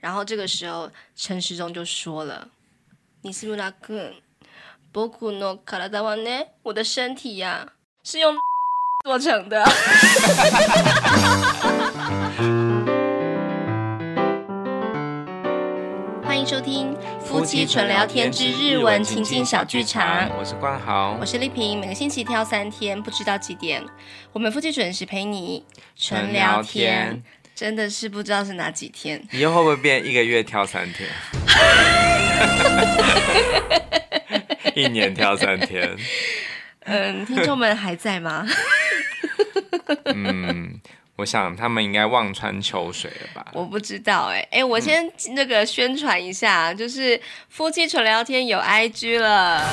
然后这个时候陈时中就说了：“你是不是那个仆の体はね，我的身体呀、啊、是用做成的。 ”欢迎收听夫妻纯聊天之日文情境小剧场。我是冠豪，我是丽萍。每个星期挑三天，不知道几点，我们夫妻准时陪你纯聊天。 真的是不知道是哪几天，以后会不会变一个月挑三天？一年挑三天？嗯，听众们还在吗？嗯。我想他们应该望穿秋水了吧？我不知道哎、欸、哎、欸，我先那个宣传一下，嗯、就是夫妻纯聊天有 IG 了，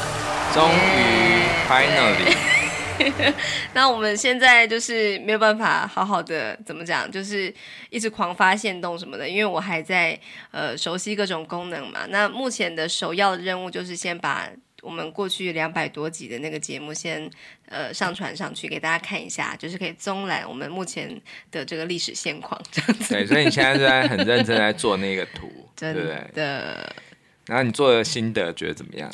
终于 Finally。那我们现在就是没有办法好好的怎么讲，就是一直狂发现动什么的，因为我还在呃熟悉各种功能嘛。那目前的首要的任务就是先把。我们过去两百多集的那个节目先，先呃上传上去给大家看一下，就是可以综览我们目前的这个历史现况这样子。对，所以你现在是在很认真在做那个图，真的。对对，然后你做的心得觉得怎么样？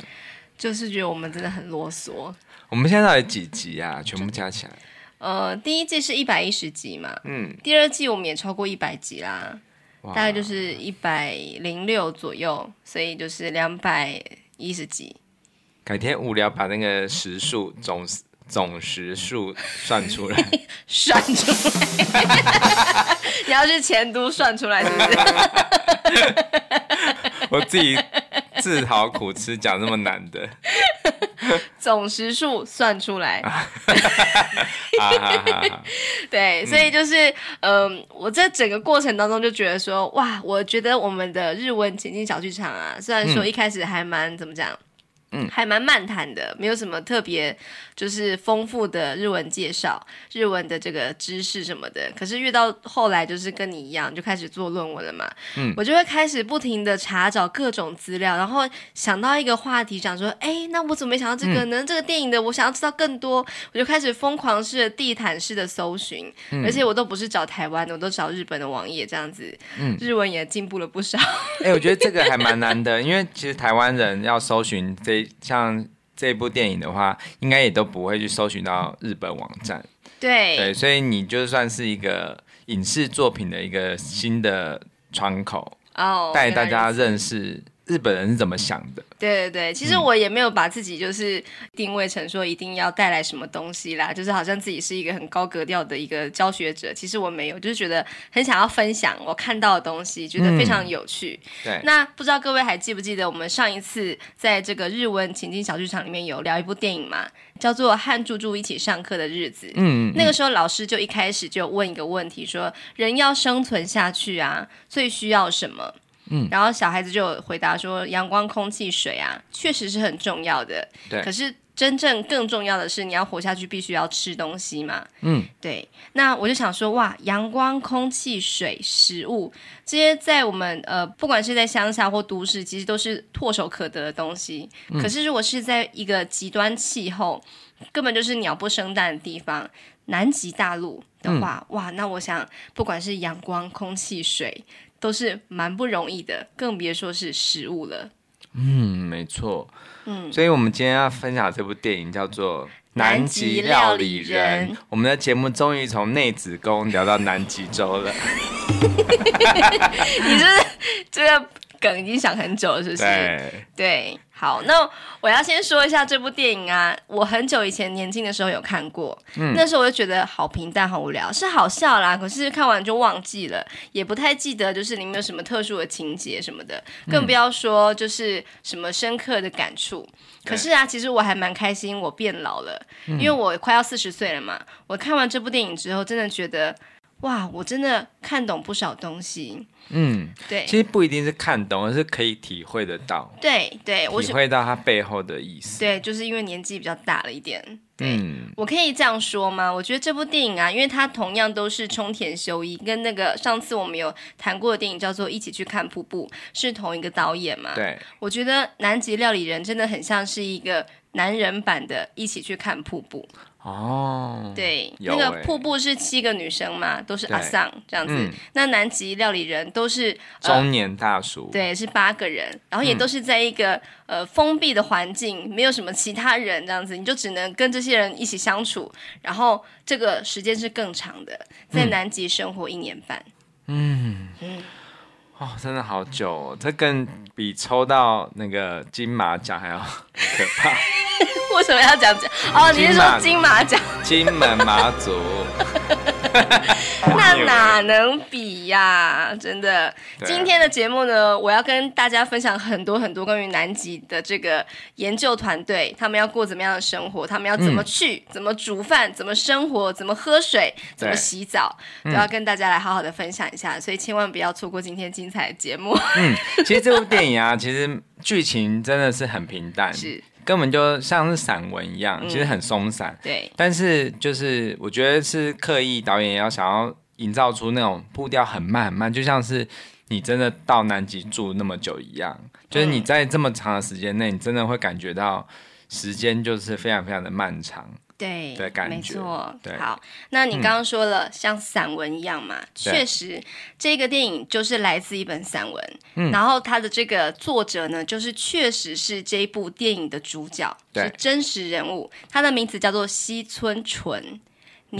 就是觉得我们真的很啰嗦。我们现在到底几集啊？全部加起来？呃，第一季是一百一十集嘛，嗯，第二季我们也超过一百集啦，大概就是一百零六左右，所以就是两百一十集。改天无聊把那个时数总总时数算出来，算出来，你要去前都算出来是不是？我自己自讨苦吃，讲那么难的，总时数算出来。对，所以就是嗯、呃，我在整个过程当中就觉得说，哇，我觉得我们的日文情境小剧场啊，虽然说一开始还蛮怎么讲。嗯，还蛮漫谈的，没有什么特别，就是丰富的日文介绍，日文的这个知识什么的。可是越到后来，就是跟你一样，就开始做论文了嘛。嗯，我就会开始不停的查找各种资料，然后想到一个话题，想说，哎，那我怎么没想到这个呢？嗯、这个电影的，我想要知道更多，我就开始疯狂式的地毯式的搜寻，嗯、而且我都不是找台湾的，我都找日本的网页，这样子，嗯，日文也进步了不少。哎，我觉得这个还蛮难的，因为其实台湾人要搜寻这。像这部电影的话，应该也都不会去搜寻到日本网站。对对，所以你就算是一个影视作品的一个新的窗口，哦，带大家认识。日本人是怎么想的？对对对，其实我也没有把自己就是定位成说一定要带来什么东西啦，就是好像自己是一个很高格调的一个教学者。其实我没有，就是觉得很想要分享我看到的东西，觉得非常有趣。嗯、对，那不知道各位还记不记得我们上一次在这个日文情境小剧场里面有聊一部电影嘛，叫做《和猪猪一起上课的日子》。嗯，嗯，那个时候老师就一开始就问一个问题，说人要生存下去啊，最需要什么？嗯，然后小孩子就回答说：“阳光、空气、水啊，确实是很重要的。对，可是真正更重要的是，你要活下去，必须要吃东西嘛。嗯，对。那我就想说，哇，阳光、空气、水、食物这些，在我们呃，不管是在乡下或都市，其实都是唾手可得的东西。嗯，可是如果是在一个极端气候，根本就是鸟不生蛋的地方，南极大陆的话，嗯，哇，那我想，不管是阳光、空气、水。”都是蛮不容易的，更别说是食物了。嗯，没错。嗯，所以我们今天要分享这部电影叫做《南极料理人》。我们的节目终于从内子宫聊到南极洲了。你这个梗已经想很久了，是不是？对。对。好，那我要先说一下这部电影啊，我很久以前年轻的时候有看过，嗯，那时候我就觉得好平淡、好无聊，是好笑啦，可是看完就忘记了，也不太记得就是里面有什么特殊的情节什么的，更不要说就是什么深刻的感触。嗯、可是啊，其实我还蛮开心，我变老了，因为我快要四十岁了嘛。我看完这部电影之后，真的觉得。哇，我真的看懂不少东西。嗯，对，其实不一定是看懂，而是可以体会得到。对对，我体会到它背后的意思。对，就是因为年纪比较大了一点。对，嗯，我可以这样说吗？我觉得这部电影啊，因为它同样都是冲田修一，跟那个上次我们有谈过的电影叫做《一起去看瀑布》，是同一个导演嘛？对，我觉得《南极料理人》真的很像是一个男人版的《一起去看瀑布》。哦，对，欸、那个瀑布是七个女生嘛，都是阿桑这样子。嗯、那南极料理人都是、呃、中年大叔，对，是八个人，然后也都是在一个、嗯、呃封闭的环境，没有什么其他人这样子，你就只能跟这些人一起相处。然后这个时间是更长的，在南极生活一年半。嗯。嗯，哦，真的好久哦，这更比抽到那个金马奖还要 可怕。为什么要讲这？哦，你是说金马奖？金门马祖，那哪能比呀、啊？真的，今天的节目呢，我要跟大家分享很多很多关于南极的这个研究团队，他们要过怎么样的生活，他们要怎么去，嗯、怎么煮饭，怎么生活，怎么喝水，怎么洗澡，都要跟大家来好好的分享一下。所以千万不要错过今天精彩的节目。嗯，其实这部电影啊，其实剧情真的是很平淡。是。根本就像是散文一样，其实很松散。嗯、对，但是就是我觉得是刻意导演要想要营造出那种步调很慢很慢，就像是你真的到南极住那么久一样，就是你在这么长的时间内，你真的会感觉到时间就是非常非常的漫长。对，的感觉，没错。对，好，那你刚刚说了、嗯、像散文一样嘛，确实，这个电影就是来自一本散文。嗯，然后它的这个作者呢，就是确实是这一部电影的主角，是真实人物。他的名字叫做西村淳，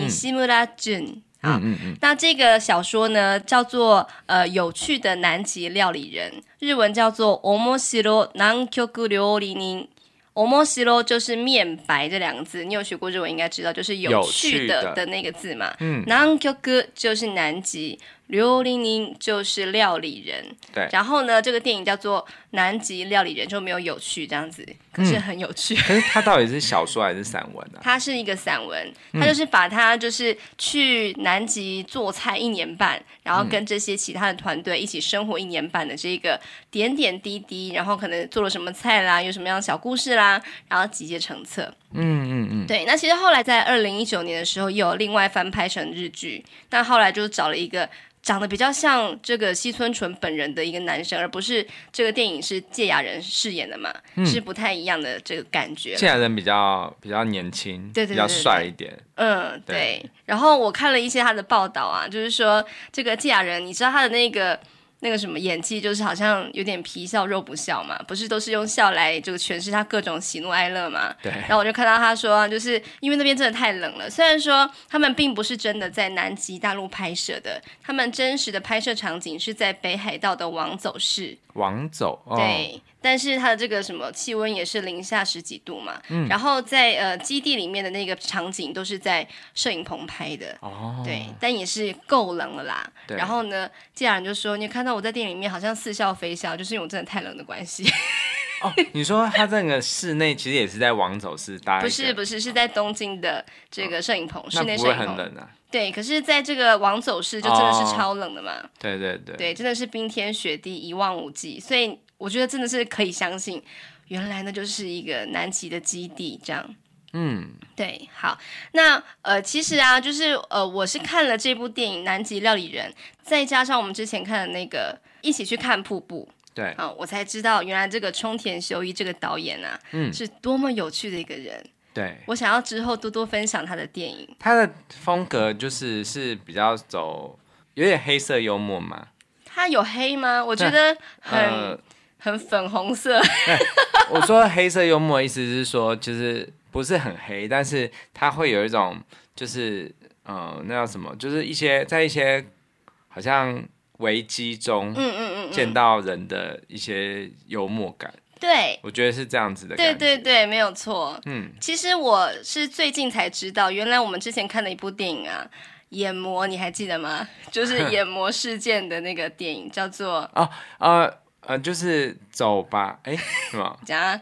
西村淳。啊，嗯嗯。那这个小说呢，叫做呃有趣的南极料理人，日文叫做おもしろ南极料理人。 おもしろ就是面白这两个字，你有学过日文应该知道，就是有趣的的那个字嘛。嗯，南极就是南极。料理人就是料理人，对。然后呢，这个电影叫做《南极料理人》，就没有有趣这样子， 可是很有趣。嗯、可是它到底是小说还是散文呢、啊？它是一个散文，它就是把它就是去南极做菜一年半，然后跟这些其他的团队一起生活一年半的这个点点滴滴，然后可能做了什么菜啦，有什么样的小故事啦，然后集结成册。嗯嗯嗯。对，那其实后来在二零一九年的时候，又有另外翻拍成日剧，那后来就找了一个。长得比较像这个西村淳本人的一个男生，而不是这个电影是芥雅人饰演的嘛，嗯、是不太一样的这个感觉。堺雅人比较比较年轻，对，对，对，对，对，比较帅一点。嗯，对，对。然后我看了一些他的报道啊，就是说这个季雅人，你知道他的那个。那个什么演技就是好像有点皮笑肉不笑嘛，不是都是用笑来这个诠释他各种喜怒哀乐嘛？对。然后我就看到他说，就是因为那边真的太冷了。虽然说他们并不是真的在南极大陆拍摄的，他们真实的拍摄场景是在北海道的王走市。王走，哦、对。但是它的这个什么气温也是零下十几度嘛，嗯，然后在呃基地里面的那个场景都是在摄影棚拍的，哦，对，但也是够冷了啦。对，然后呢，堺雅人就说，你看到我在店里面好像似笑非笑，就是因为我真的太冷的关系。哦，你说他这个室内其实也是在王走市搭？不是不是，是在东京的这个摄影棚，室内摄影棚。那不会很冷啊？对，可是在这个往走市就真的是超冷的嘛。哦、对对对，对，真的是冰天雪地一望无际，所以。我觉得真的是可以相信，原来那就是一个南极的基地，这样。嗯，对，好，那呃，其实啊，就是呃，我是看了这部电影《南极料理人》，再加上我们之前看的那个《一起去看瀑布》，对，啊、呃，我才知道原来这个冲田修一这个导演啊，嗯，是多么有趣的一个人。对，我想要之后多多分享他的电影。他的风格就是是比较走有点黑色幽默嘛。他有黑吗？我觉得很。呃很粉红色。我说黑色幽默，意思是说，就是不是很黑，但是他会有一种，就是呃，那叫什么？就是一些在一些好像危机中，嗯嗯嗯，见到人的一些幽默感。对，我觉得是这样子的。对对对，没有错。嗯，其实我是最近才知道，原来我们之前看的一部电影啊，《眼魔》，你还记得吗？就是眼魔事件的那个电影，叫做 哦呃。呃，就是走吧，哎，什么？讲啊？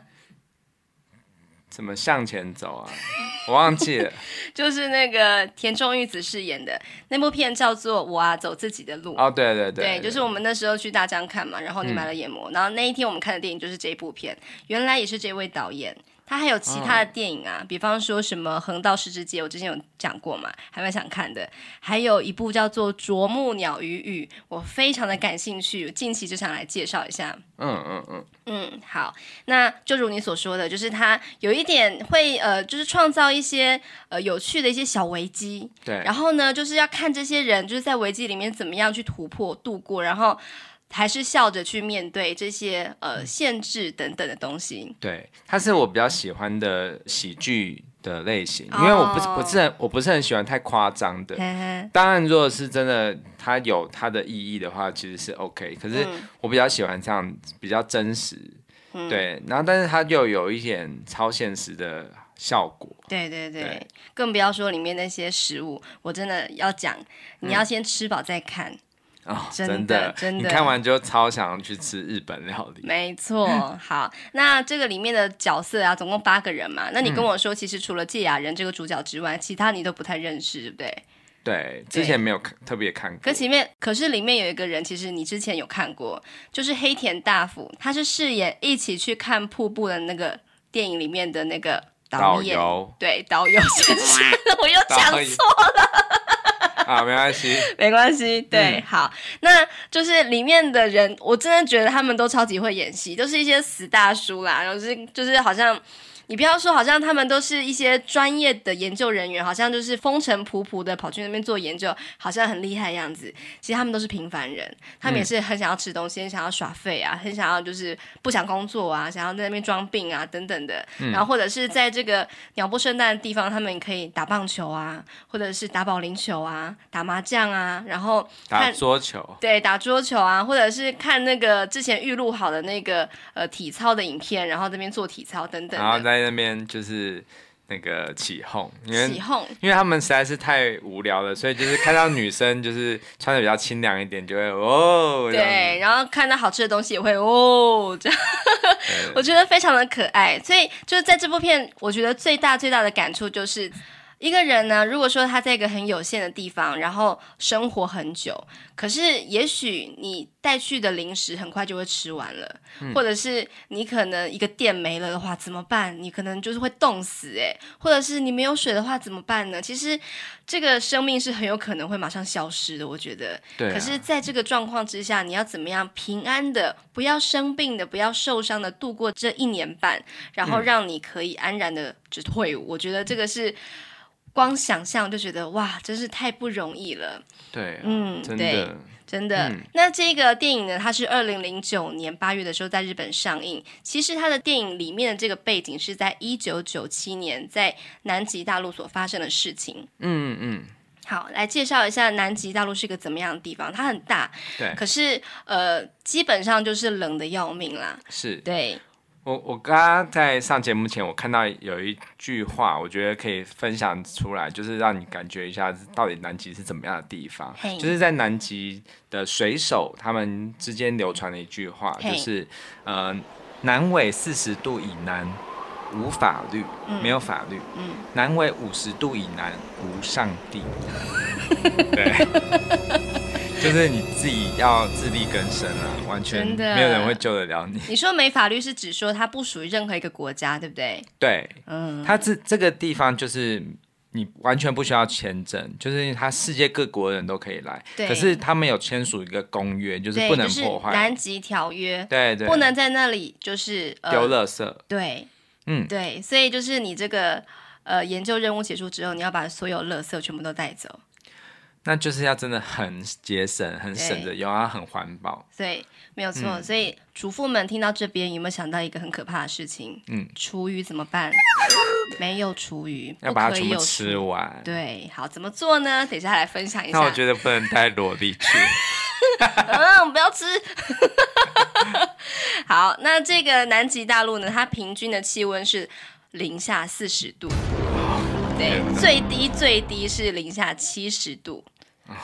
怎么向前走啊？我忘记了。就是那个田中裕子饰演的那部片，叫做《我啊走自己的路》。哦，对对对，对，就是我们那时候去大江看嘛，然后你买了眼膜，嗯，然后那一天我们看的电影就是这部片。原来也是这位导演，它还有其他的电影啊，比方说什么《横道世之介》，我之前有讲过嘛，还蛮想看的。还有一部叫做《啄木鸟与雨》，我非常的感兴趣，近期就想来介绍一下。嗯嗯嗯嗯，好，那就如你所说的，就是他有一点会呃，就是创造一些呃有趣的一些小危机。对。然后呢，就是要看这些人就是在危机里面怎么样去突破度过，然后。还是笑着去面对这些呃限制等等的东西。对，它是我比较喜欢的喜剧的类型，因为我不是不是很我不是很喜欢太夸张的。当然，如果是真的它有它的意义的话，其实是 OK。可是我比较喜欢这样比较真实，嗯、对。然后，但是它又有一点超现实的效果。对对对，对更不要说里面那些食物，我真的要讲，你要先吃饱再看。嗯哦，真的，真的，你看完就超想去吃日本料理。没错，好，那这个里面的角色啊，总共八个人嘛。那你跟我说，其实除了芥雅人这个主角之外，嗯、其他你都不太认识，对不对？对，之前没有看，特别看过。可前面，可是里面有一个人，其实你之前有看过，就是黑田大辅，他是饰演一起去看瀑布的那个电影里面的那个导演，导游对，导游先生，我又讲错了。啊，没关系，没关系，对，嗯、好，那就是里面的人，我真的觉得他们都超级会演戏，都是一些死大叔啦，然后是就是好像。你不要说，好像他们都是一些专业的研究人员，好像就是风尘仆仆的跑去那边做研究，好像很厉害的样子。其实他们都是平凡人，他们也是很想要吃东西，很想要耍废啊，很想要就是不想工作啊，想要在那边装病啊等等的。嗯、然后或者是在这个鸟不生蛋的地方，他们可以打棒球啊，或者是打保龄球啊，打麻将啊，然后看打桌球，对，打桌球啊，或者是看那个之前预录好的那个呃体操的影片，然后这边做体操等等的。在那边就是那个起哄，因为起哄，因为他们实在是太无聊了，所以就是看到女生就是穿的比较清凉一点，就会哦，对，然后看到好吃的东西也会哦，这样，我觉得非常的可爱。所以就是在这部片，我觉得最大最大的感触就是。一个人呢，如果说他在一个很有限的地方，然后生活很久，可是也许你带去的零食很快就会吃完了，嗯、或者是你可能一个电没了的话怎么办？你可能就是会冻死诶，或者是你没有水的话怎么办呢？其实这个生命是很有可能会马上消失的，我觉得。对、啊。可是在这个状况之下，你要怎么样平安的，不要生病的，不要受伤的度过这一年半，然后让你可以安然的就退伍。嗯、我觉得这个是。光想象就觉得哇，真是太不容易了。对，嗯，真的，对，真的。嗯、那这个电影呢，它是二零零九年八月的时候在日本上映。其实它的电影里面的这个背景是在一九九七年在南极大陆所发生的事情。嗯嗯。好，来介绍一下南极大陆是一个怎么样的地方？它很大，对。可是呃，基本上就是冷的要命啦。是，对。我我刚刚在上节目前，我看到有一句话，我觉得可以分享出来，就是让你感觉一下到底南极是怎么样的地方。就是在南极的水手他们之间流传的一句话.就是呃，南纬四十度以南无法律，嗯、没有法律；嗯、南纬五十度以南无上帝。对。就是你自己要自力更生啊，完全没有人会救得了你。你说没法律是指说它不属于任何一个国家，对不对？对，嗯，它这这个地方就是你完全不需要签证，就是它世界各国的人都可以来。对。可是他们有签署一个公约，就是不能破坏南极条约。对对。不能在那里就是丢垃圾。对，嗯，对，所以就是你这个呃研究任务结束之后，你要把所有垃圾全部都带走。那就是要真的很节省、很省着用，要很环保。对，没有错。嗯、所以主妇们听到这边，有没有想到一个很可怕的事情？嗯，厨余怎么办？没有厨余，要把它全部吃完。对，好，怎么做呢？等一下来分享一下。那我觉得不能带萝莉去。嗯，不要吃。好，那这个南极大陆呢？它平均的气温是零下四十度。对，最低最低是零下七十度。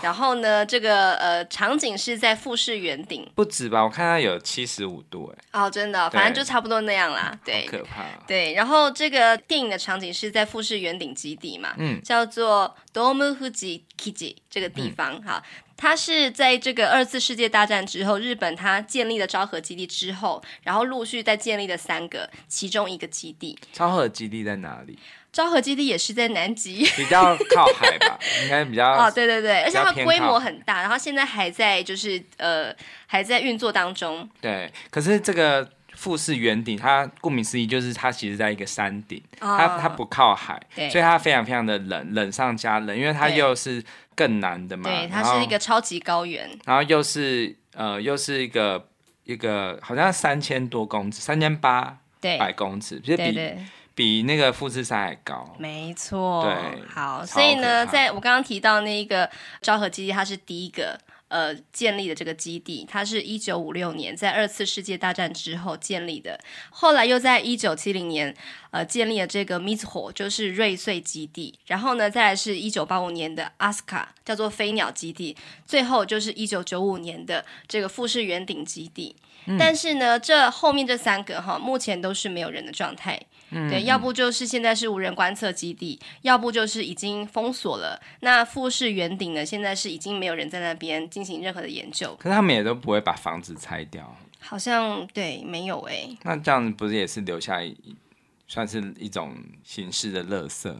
然后呢，这个呃场景是在富士圆顶，不止吧？我看它有七十五度，哎，哦，真的，反正就差不多那样啦。对，可怕。对，然后这个电影的场景是在富士圆顶基地嘛，嗯，叫做 Dome Fuji Kiji 这个地方，哈、嗯，它是在这个二次世界大战之后，日本它建立了昭和基地之后，然后陆续再建立了三个，其中一个基地。昭和基地在哪里？昭和基地也是在南极，比较靠海吧，应该比较哦，对对对，而且它规模很大，然后现在还在就是呃还在运作当中。对，可是这个富士圆顶，它顾名思义就是它其实在一个山顶，哦、它它不靠海，所以它非常非常的冷，冷上加冷，因为它又是更南的嘛，对，它是一个超级高原，然后又是呃又是一个一个好像三千多公尺，三千八百公尺，对，比对对比那个富士山还高，没错。对，好，所以呢，在我刚刚提到那个昭和基地，它是第一个呃建立的这个基地，它是一九五六年在二次世界大战之后建立的，后来又在一九七零年呃建立了这个 Mizuho，就是瑞穗基地，然后呢，再来是一九八五年的 Asuka，叫做飞鸟基地，最后就是一九九五年的这个富士圆顶基地。嗯、但是呢，这后面这三个哈，目前都是没有人的状态。嗯、对，要不就是现在是无人观测基地，要不就是已经封锁了。那富士圆顶呢？现在是已经没有人在那边进行任何的研究。可是他们也都不会把房子拆掉。好像对，没有哎、欸。那这样不是也是留下一算是一种形式的垃圾？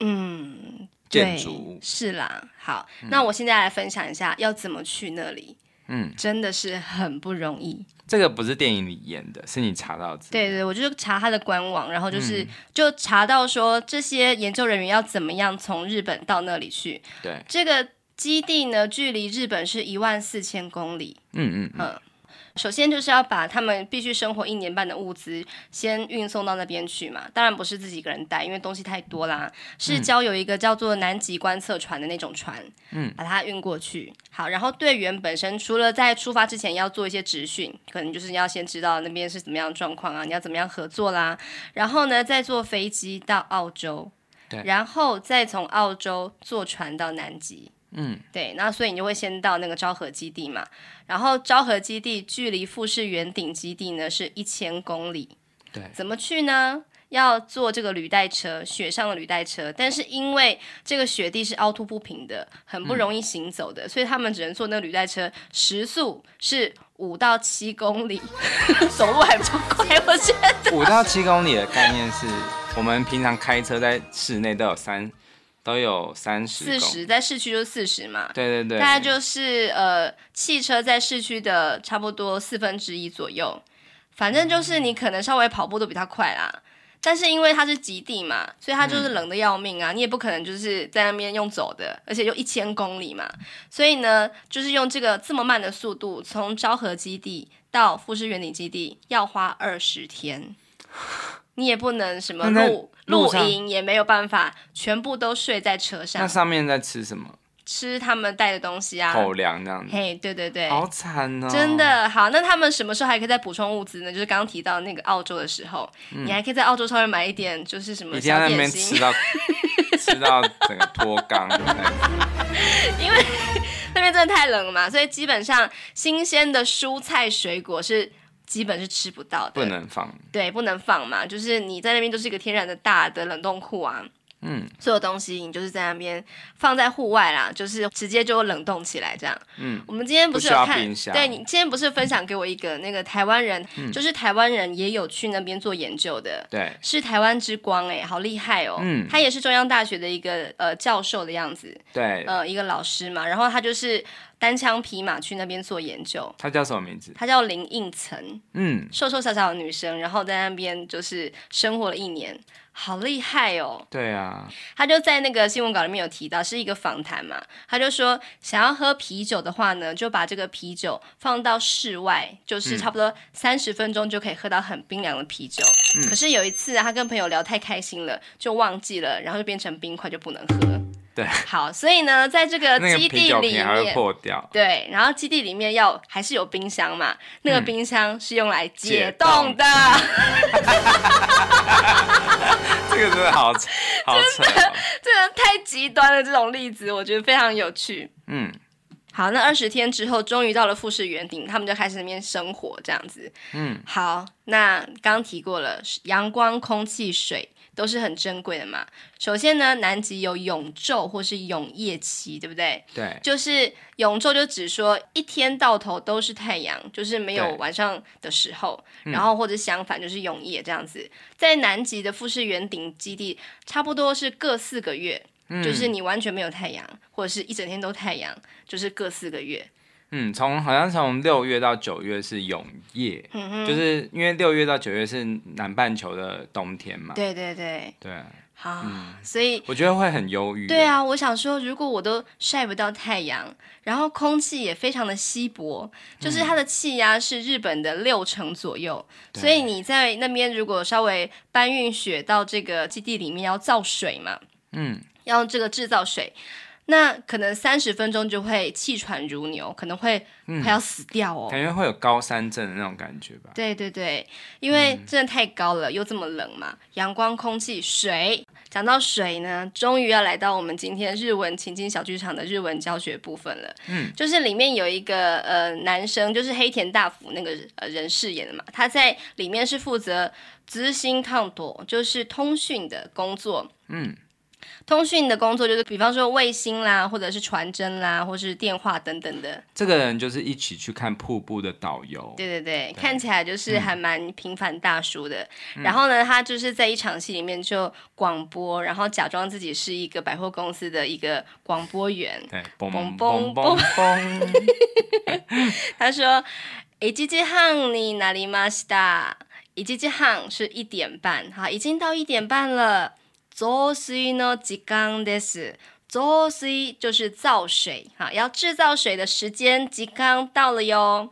嗯，建筑物是啦。好，嗯、那我现在来分享一下要怎么去那里。嗯，真的是很不容易。这个不是电影里演的，是你查到的。对对，我就是查他的官网，然后就是、嗯、就查到说这些研究人员要怎么样从日本到那里去。对，这个基地呢，距离日本是一万四千公里。嗯嗯嗯。嗯首先就是要把他们必须生活一年半的物资先运送到那边去嘛，当然不是自己一个人带，因为东西太多啦，是交由一个叫做南极观测船的那种船，嗯，把它运过去。好，然后队员本身除了在出发之前要做一些质询，可能就是要先知道那边是怎么样的状况啊，你要怎么样合作啦，然后呢再坐飞机到澳洲，对，然后再从澳洲坐船到南极。嗯，对，那所以你就会先到那个昭和基地嘛，然后昭和基地距离富士圆顶基地呢是一千公里，对，怎么去呢？要坐这个履带车，雪上的履带车，但是因为这个雪地是凹凸不平的，很不容易行走的，嗯、所以他们只能坐那个履带车，时速是五到七公里，走路还比较快，我觉得。五到七公里的概念是我们平常开车在室内都有三。都有三十，四十在市区就四十嘛，对对对，大概就是呃汽车在市区的差不多四分之一左右，反正就是你可能稍微跑步都比它快啦，但是因为它是极地嘛，所以它就是冷的要命啊，嗯、你也不可能就是在那边用走的，而且就一千公里嘛，所以呢就是用这个这么慢的速度从昭和基地到富士原顶基地要花二十天。你也不能什么露露营，也没有办法，全部都睡在车上。那上面在吃什么？吃他们带的东西啊，口粮这样子。嘿，对对对，好惨哦！真的好。那他们什么时候还可以再补充物资呢？就是刚刚提到那个澳洲的时候，嗯、你还可以在澳洲稍微买一点，就是什么小点心，吃到 吃到整个脱肛。因为那边真的太冷了嘛，所以基本上新鲜的蔬菜水果是。基本是吃不到的，不能放。对，不能放嘛，就是你在那边都是一个天然的大的冷冻库啊。嗯，所有东西你就是在那边放在户外啦，就是直接就冷冻起来这样。嗯，我们今天不是有看？对，你今天不是分享给我一个那个台湾人，嗯、就是台湾人也有去那边做研究的。对，是台湾之光哎、欸，好厉害哦。嗯，他也是中央大学的一个呃教授的样子。对，呃，一个老师嘛，然后他就是单枪匹马去那边做研究。他叫什么名字？他叫林应岑。嗯，瘦瘦小小的女生，然后在那边就是生活了一年。好厉害哦！对啊，他就在那个新闻稿里面有提到，是一个访谈嘛。他就说，想要喝啤酒的话呢，就把这个啤酒放到室外，就是差不多三十分钟就可以喝到很冰凉的啤酒。嗯、可是有一次啊，他跟朋友聊太开心了，就忘记了，然后就变成冰块，就不能喝。对，好，所以呢，在这个 基地里面还会破掉。对，然后基地里面要还是有冰箱嘛？那个冰箱是用来解冻的。嗯、这个真的好扯，好扯、哦，真的，真的太极端了。这种例子，我觉得非常有趣。嗯，好，那二十天之后，终于到了富士园顶，他们就开始那边生活，这样子。嗯，好，那刚提过了，阳光、空气、水。都是很珍贵的嘛。首先呢，南极有永昼或是永夜期，对不对？对，就是永昼就只说一天到头都是太阳，就是没有晚上的时候。然后或者相反就是永夜这样子。嗯、在南极的富士圆顶基地，差不多是各四个月，嗯、就是你完全没有太阳，或者是一整天都太阳，就是各四个月。嗯，从好像从六月到九月是永夜，嗯哼，就是因为六月到九月是南半球的冬天嘛。对对对，对，好，嗯、所以我觉得会很忧郁。对啊，我想说，如果我都晒不到太阳，然后空气也非常的稀薄，就是它的气压是日本的六成左右，嗯、所以你在那边如果稍微搬运雪到这个基地里面要造水嘛，嗯，要这个制造水。那可能三十分钟就会气喘如牛，可能会快要死掉哦。感觉会有高山症的那种感觉吧？对对对，因为真的太高了，嗯、又这么冷嘛。阳光、空气、水，讲到水呢，终于要来到我们今天日文情景小剧场的日文教学部分了。嗯，就是里面有一个呃男生，就是黑田大辅那个呃人饰演的嘛，他在里面是负责资讯抗多，就是通讯的工作。嗯。通讯的工作就是，比方说卫星啦，或者是传真啦，或是电话等等的。这个人就是一起去看瀑布的导游。对对对，对看起来就是还蛮平凡大叔的。嗯、然后呢，他就是在一场戏里面就广播，然后假装自己是一个百货公司的一个广播员。对，嘣嘣嘣嘣。他说：“一时半になりました。一时半是一点半，好，已经到一点半了。” ”造水の时间です。造水就是造水，哈，要制造水的时间，时间到了哟。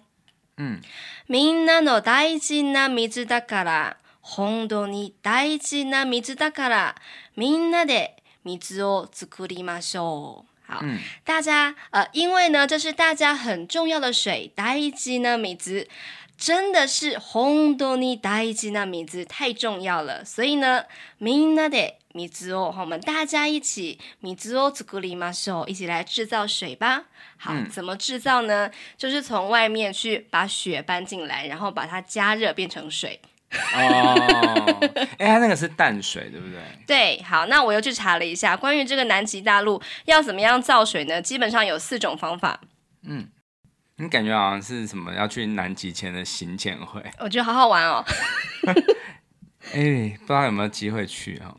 嗯，みんなの大事な水だから、本当に大事な水だから、みんなで水を作りましょう。好，嗯、大家，呃，因为呢，这是大家很重要的水，大事な水。真的是本当に大事な水太重要了，所以呢，みんなで 水を，我们大家一起水を作りましょう，一起来制造水吧。好，嗯、怎么制造呢？就是从外面去把雪搬进来，然后把它加热变成水。哦，哎，它那个是淡水，对不对？对，好，那我又去查了一下，关于这个南极大陆要怎么样造水呢？基本上有四种方法。嗯。你感觉好像是什么要去南极前的行前会？我觉得好好玩哦。哎、欸，不知道有没有机会去啊？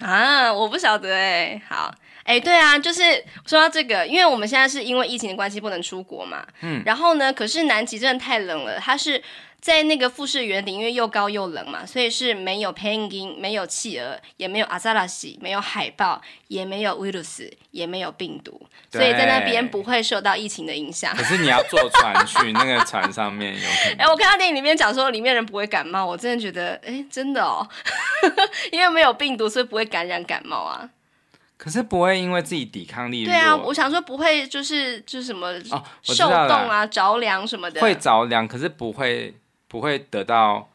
啊，我不晓得哎。好，哎、欸，对啊，就是说到这个，因为我们现在是因为疫情的关系不能出国嘛。嗯。然后呢，可是南极真的太冷了，它是。在那个富士园顶，因为又高又冷嘛，所以是没有 penguin，没有企鹅，也没有阿萨拉西，没有海豹，也没有 virus，也没有病毒，所以在那边不会受到疫情的影响。可是你要坐船去，那个船上面有。哎，我看到电影里面讲说里面人不会感冒，我真的觉得，哎，真的哦，因为没有病毒，所以不会感染感冒啊。可是不会因为自己抵抗力弱。对啊，我想说不会，就是就是什么受冻啊、着凉什么的。会着凉，可是不会。不会得到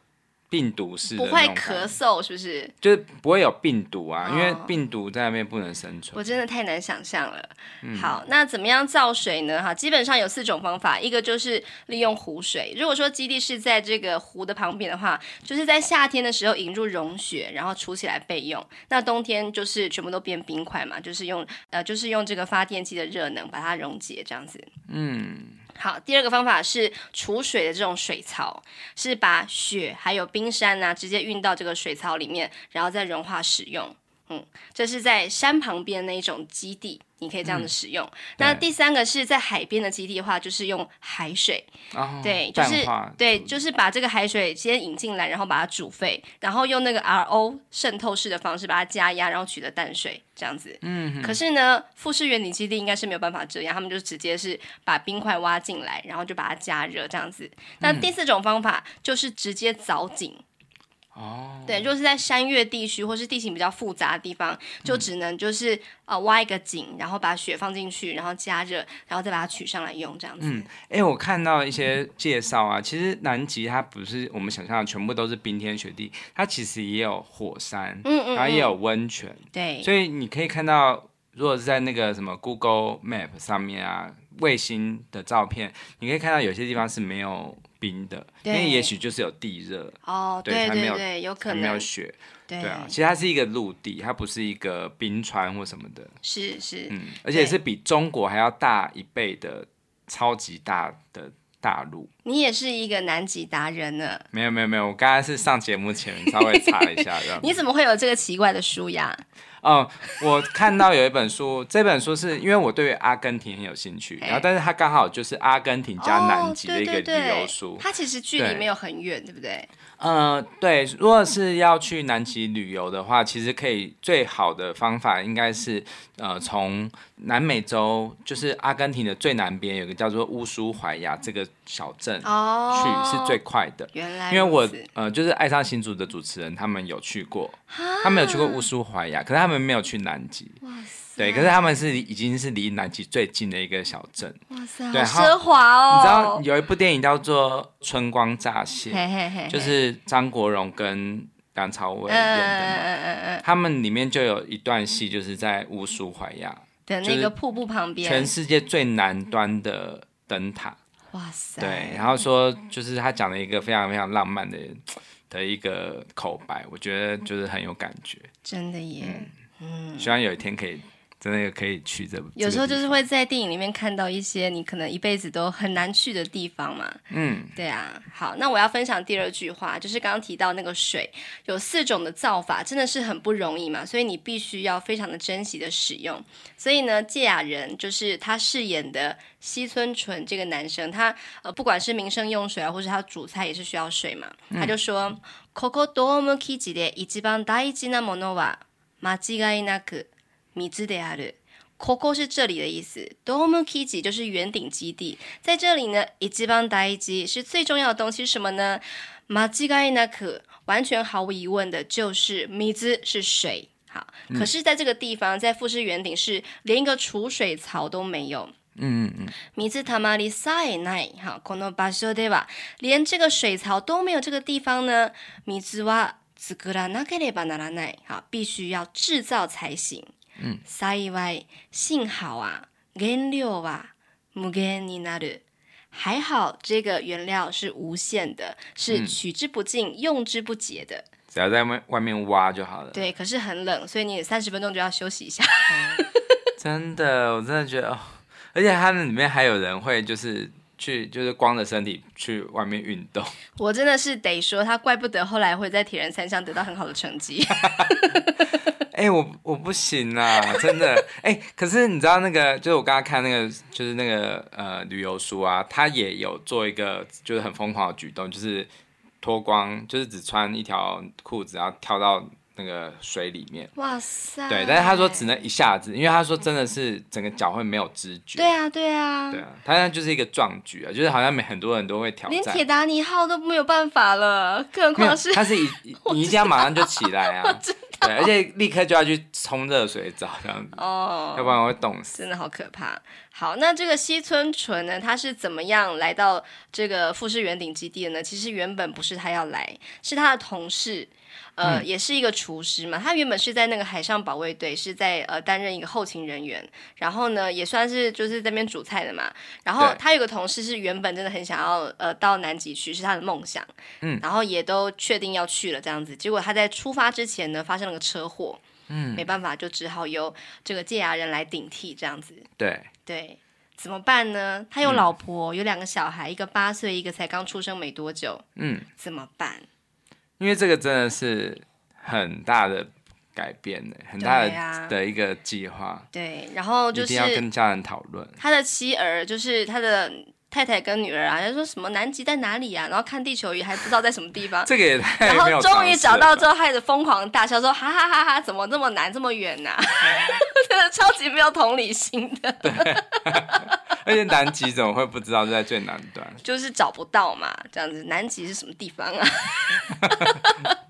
病毒式的，不会咳嗽，是不是？就是不会有病毒啊，哦、因为病毒在那边不能生存。我真的太难想象了。嗯、好，那怎么样造水呢？哈，基本上有四种方法，一个就是利用湖水。如果说基地是在这个湖的旁边的话，就是在夏天的时候引入融雪，然后储起来备用。那冬天就是全部都变冰块嘛，就是用呃，就是用这个发电机的热能把它溶解，这样子。嗯。好，第二个方法是储水的这种水槽，是把雪还有冰山呐直接运到这个水槽里面，然后再融化使用。嗯，这是在山旁边那一种基地。你可以这样子使用。嗯、那第三个是在海边的基地的话，就是用海水。哦、对，就是对，就是把这个海水先引进来，然后把它煮沸，然后用那个 RO 渗透式的方式把它加压，然后取得淡水，这样子。嗯。可是呢，富士原理基地应该是没有办法这样，他们就直接是把冰块挖进来，然后就把它加热这样子。那第四种方法就是直接凿井。哦，对，如果是在山岳地区或是地形比较复杂的地方，就只能就是、嗯、呃挖一个井，然后把雪放进去，然后加热，然后再把它取上来用这样子。嗯，哎，我看到一些介绍啊，其实南极它不是我们想象的全部都是冰天雪地，它其实也有火山，嗯嗯，然后也有温泉，对，所以你可以看到，如果是在那个什么 Google Map 上面啊，卫星的照片，你可以看到有些地方是没有。冰的，因为也许就是有地热哦，对对对，有可能没有雪，对。啊，其实它是一个陆地，它不是一个冰川或什么的，是是，嗯，而且是比中国还要大一倍的超级大的大陆。你也是一个南极达人呢？没有没有没有，我刚才是上节目前稍微查了一下，你怎么会有这个奇怪的书呀？哦，我看到有一本书，这本书是因为我对于阿根廷很有兴趣，然后但是它刚好就是阿根廷加南极的一个旅游书，哦、对对对，它其实距离没有很远，对，对不对？呃，对，如果是要去南极旅游的话，其实可以最好的方法应该是呃从南美洲，就是阿根廷的最南边有个叫做乌苏怀亚这个小镇去是最快的。原来，因为我呃就是爱上新竹的主持人，他们有去过，他们有去过乌苏怀亚，可是他们没有去南极。哇塞！对，可是他们是已经是离南极最近的一个小镇。哇塞，对，好奢华哦！你知道有一部电影叫做《春光乍泄》，就是张国荣跟梁朝伟演的嘛。他们里面就有一段戏，就是在乌苏怀亚的那个瀑布旁边，全世界最南端的灯塔。哇塞！对，然后说就是他讲了一个非常非常浪漫的的一个口白，我觉得就是很有感觉。真的耶，嗯，希望有一天可以。真的可以去这，有时候就是会在电影里面看到一些你可能一辈子都很难去的地方嘛。嗯，对啊。好，那我要分享第二句话，就是刚刚提到那个水有四种的造法，真的是很不容易嘛，所以你必须要非常的珍惜的使用。所以呢，堺雅人就是他饰演的西村淳这个男生，他呃不管是民生用水啊，或是他煮菜也是需要水嘛，嗯、他就说：“ここドーム基地で一番大事なものは 间违いなく。”米兹的亚的，Coco 是这里的意思。Dome Kiji 就是圆顶基地，在这里呢，一番大事是最重要的东西是什么呢？间违いなく，完全毫无疑问的就是米兹是水。好，嗯、可是在这个地方，在富士圆顶是连一个储水槽都没有。嗯嗯嗯。米兹たまりさえない。好，この场所では连这个水槽都没有。这个地方呢，米兹は 作らなければならない。好，必须要制造才行。嗯，幸い幸好啊，原料啊无限になる，还好这个原料是无限的，是取之不尽、嗯、用之不竭的。只要在外外面挖就好了。对，可是很冷，所以你三十分钟就要休息一下。嗯、真的，我真的觉得哦，而且它里面还有人会就是 去就是光着身体去外面运动。我真的是得说，他怪不得后来会在铁人三项得到很好的成绩。哎、欸，我我不行啊，真的。哎、欸，可是你知道那个，就是我刚刚看那个，就是那个呃旅游书啊，他也有做一个就是很疯狂的举动，就是脱光，就是只穿一条裤子，然后跳到那个水里面。哇塞！对，但是他说只能一下子，因为他说真的是整个脚会没有知觉。对啊，对啊，对啊，他那就是一个壮举啊，就是好像每很多人都会挑战，连铁达尼号都没有办法了，更何况是他是一 你一定要马上就起来啊。对，而且立刻就要去冲热水澡这样子哦，要不然我会冻死。真的好可怕。好，那这个西村淳呢，他是怎么样来到这个富士圆顶基地的呢？其实原本不是他要来，是他的同事。呃，嗯、也是一个厨师嘛，他原本是在那个海上保卫队，是在呃担任一个后勤人员，然后呢，也算是就是在那边煮菜的嘛。然后他有个同事是原本真的很想要呃到南极去，是他的梦想，嗯，然后也都确定要去了这样子。结果他在出发之前呢，发生了个车祸，嗯，没办法，就只好由这个堺雅人来顶替这样子。对对，怎么办呢？他有老婆，嗯、有两个小孩，一个八岁，一个才刚出生没多久，嗯，怎么办？因为这个真的是很大的改变呢，很大的的一个计划。对，然后就是一定要跟家人讨论。他的妻儿就是他的太太跟女儿啊，就说什么南极在哪里啊？然后看地球仪还不知道在什么地方。这个也太然后终于找到之后，开始疯狂大笑说：“哈哈哈哈！怎么这么难，这么远呐、啊？真的超级没有同理心的。”对。而且南极怎么会不知道是在最南端？就是找不到嘛，这样子。南极是什么地方啊？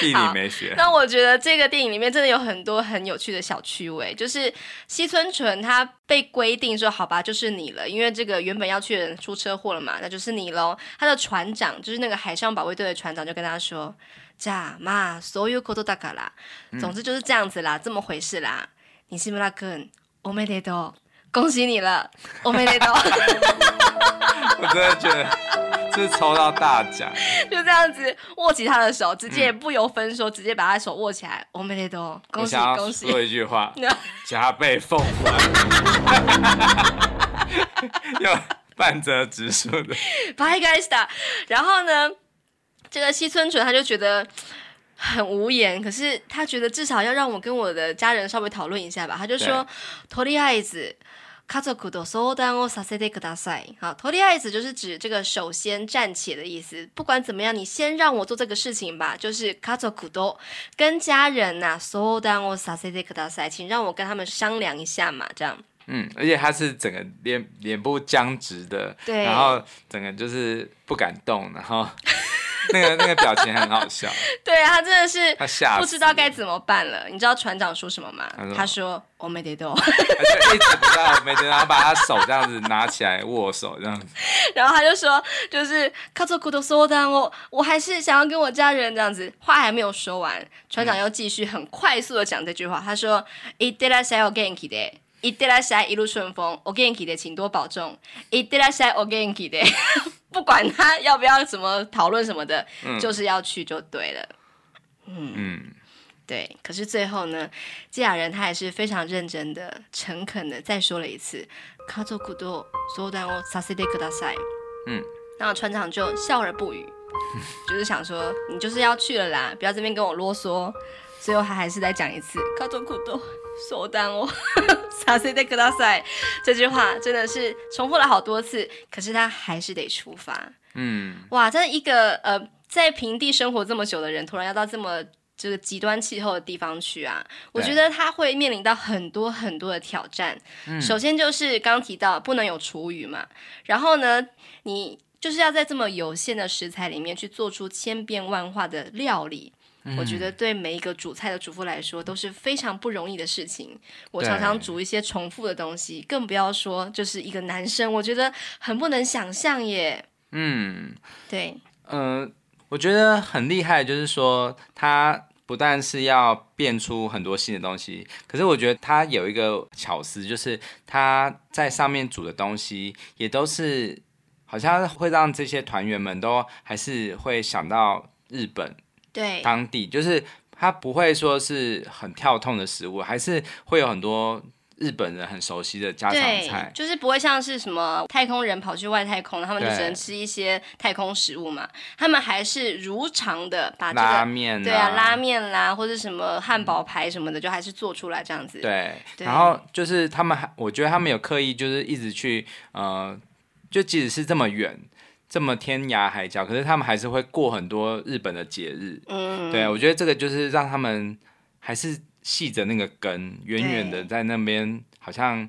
地理没学。那我觉得这个电影里面真的有很多很有趣的小趣味，就是西村纯他被规定说好吧，就是你了，因为这个原本要去的人出车祸了嘛，那就是你喽。他的船长就是那个海上保卫队的船长就跟他说：“这样嘛，所有ことだから，总之就是这样子啦，这么回事啦。 你是不是那个？おめでとう，恭喜你了，おめでとう。”我真的觉得这是抽到大奖，就这样子握起他的手，直接也不由分说，嗯、直接把他的手握起来。おめでとう，恭喜恭喜！说一句话，加倍奉还，又半折直树的。バイガイスタ。然后呢，这个西村纯他就觉得 很无言，可是他觉得至少要让我跟我的家人稍微讨论一下吧。他就说，とりあえず。家族的相谈をさせてください。好，とりあえず就是指这个首先暂且的意思。不管怎么样，你先让我做这个事情吧。就是家族的跟家人呐、啊，相谈をさせてください，请让我跟他们商量一下嘛，这样。嗯，而且他是整个脸脸部僵直的，对，然后整个就是不敢动，然后。 那个那个表情很好笑，对啊，他真的是他吓，不知道该怎么办了。你知道船长说什么吗？他说：“我没得动。”他就一直不知道我没得动，然后把他手这样子拿起来握手这样子。然后他就说：“就是家族的相谈，我我还是想要跟我家人这样子。”话还没有说完，船长又继续很快速的讲这句话。他说：“いってらっしゃいお元気で。”いってらっしゃい，一路顺风。お元気で，请多保重。いってらっしゃい，お元気で。 不管他要不要什么讨论什么的，嗯、就是要去就对了。嗯嗯，对。可是最后呢，堺雅人他还是非常认真的、诚恳的再说了一次。家族と相谈をさせてください。嗯，然后船长就笑而不语，就是想说你就是要去了啦，不要这边跟我啰嗦。最后他还是再讲一次。家族と 相谈をさせてください。这句话真的是重复了好多次，可是他还是得出发。嗯，哇，这一个呃，在平地生活这么久的人，突然要到这么这个极端气候的地方去啊，我觉得他会面临到很多很多的挑战。嗯，首先就是刚刚提到不能有厨余嘛，然后呢，你就是要在这么有限的食材里面去做出千变万化的料理。 我觉得对每一个煮菜的主妇来说都是非常不容易的事情。我常常煮一些重复的东西，更不要说就是一个男生，我觉得很不能想象耶。嗯，对，嗯、呃，我觉得很厉害，就是说他不但是要变出很多新的东西，可是我觉得他有一个巧思，就是他在上面煮的东西也都是好像会让这些团员们都还是会想到日本。对，当地就是它不会说是很跳痛的食物，还是会有很多日本人很熟悉的家常菜，就是不会像是什么太空人跑去外太空，他们就只能吃一些太空食物嘛，他们还是如常的把这个拉面，对啊，拉面啦，或者什么汉堡排什么的，就还是做出来这样子。对，对然后就是他们还，我觉得他们有刻意就是一直去，呃，就即使是这么远。这么天涯海角，可是他们还是会过很多日本的节日。嗯，对，我觉得这个就是让他们还是系着那个根，远远的在那边，好像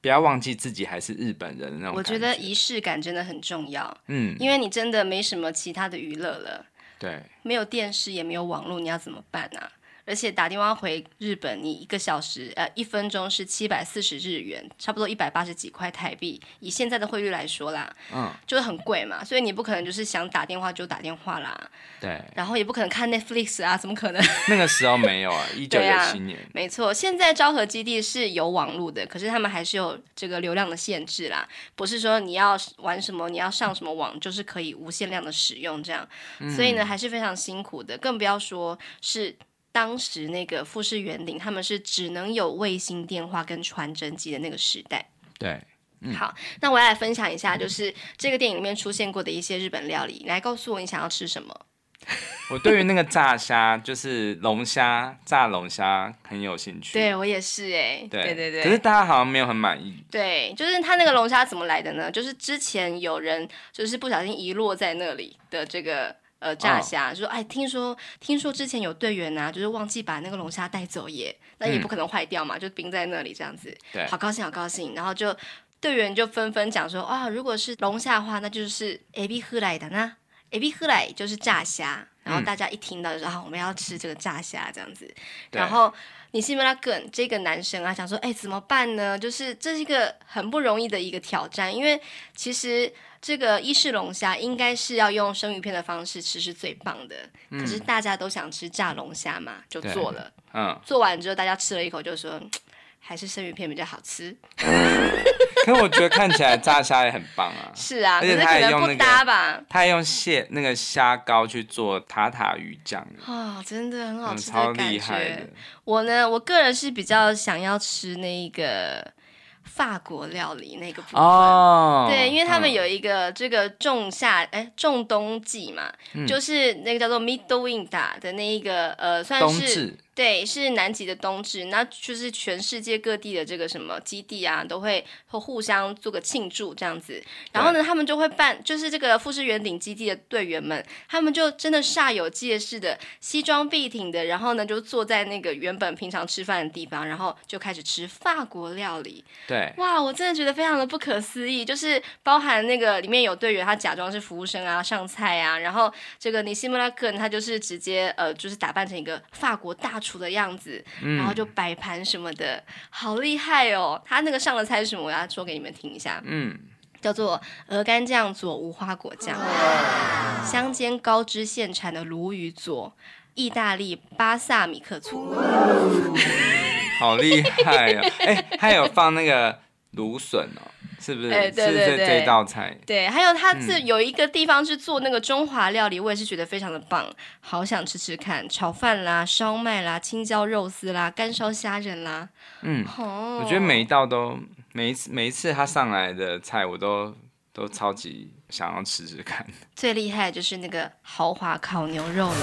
不要忘记自己还是日本人那种。我觉得仪式感真的很重要。嗯，因为你真的没什么其他的娱乐了。对，没有电视，也没有网络，你要怎么办呢、啊？而且打电话回日本，你一个小时呃一分钟是七百四十日元，差不多一百八十几块台币。以现在的汇率来说啦，嗯，就是很贵嘛，所以你不可能就是想打电话就打电话啦。对，然后也不可能看 Netflix 啊，怎么可能？那个时候没有啊，一九九七年。没错，现在昭和基地是有网络的，可是他们还是有这个流量的限制啦，不是说你要玩什么，你要上什么网就是可以无限量的使用这样。嗯，所以呢，还是非常辛苦的，更不要说是。当时那个富士园顶，他们是只能有卫星电话跟传真机的那个时代。对，嗯、好，那我要来分享一下，就是这个电影里面出现过的一些日本料理，来告诉我你想要吃什么。我对于那个炸虾，就是龙虾炸龙虾很有兴趣。对我也是哎，对，对对对。可是大家好像没有很满意。对，就是他那个龙虾怎么来的呢？就是之前有人就是不小心遗落在那里的这个。呃，炸虾、oh. 就说，哎，听说听说之前有队员呐、啊，就是忘记把那个龙虾带走耶，那也不可能坏掉嘛，嗯、就冰在那里这样子。对，好高兴，好高兴。然后就队员就纷纷讲说，啊，如果是龙虾的话，那就是エビフライだな，エビフライ就是炸虾。然 然后大家一听到就说、嗯、啊，我们要吃这个炸虾这样子。然后你西姆拉根这个男生啊，想说，哎，怎么办呢？就是这是一个很不容易的一个挑战，因为其实 这个伊式龙虾应该是要用生鱼片的方式吃是最棒的，嗯、可是大家都想吃炸龙虾嘛，就做了。嗯，做完之后大家吃了一口就说。还是生鱼片比较好吃，可我觉得看起来炸虾也很棒啊。是啊，而且他也用那个，他还用蟹那个虾膏去做塔塔鱼酱。哦，真的很好吃，超厉害的。我呢，我个人是比较想要吃那个法国料理那个部分。哦，对，因为他们有一个这个仲夏哎仲冬季嘛，嗯、就是那个叫做 Midwinter 的那一个呃，算是。对，是南极的冬至，那就是全世界各地的这个什么基地啊，都会会互相做个庆祝这样子。然后呢，他们就会办，就是这个富士圆顶基地的队员们，他们就真的煞有介事的西装笔挺的，然后呢就坐在那个原本平常吃饭的地方，然后就开始吃法国料理。对，哇，我真的觉得非常的不可思议，就是包含那个里面有队员，他假装是服务生啊，上菜啊，然后这个尼西莫拉克他就是直接呃，就是打扮成一个法国大厨。的样子，然后就摆盘什么的，嗯、好厉害哦！他那个上的菜是什么？我要说给你们听一下。嗯，叫做鹅肝酱佐无花果酱，香煎高知县产的鲈鱼佐意大利巴萨米克醋，好厉害哦！哎，还有放那个芦笋哦。是不是？哎，对对对，这道菜。对，还有它是有一个地方是做那个中华料理，嗯、我也是觉得非常的棒，好想吃吃看，炒饭啦、烧麦啦、青椒肉丝啦、干烧虾仁啦。嗯，哦、我觉得每一道都每一次每一次他上来的菜，我都都超级想要吃吃看。最厉害的就是那个豪华烤牛肉了。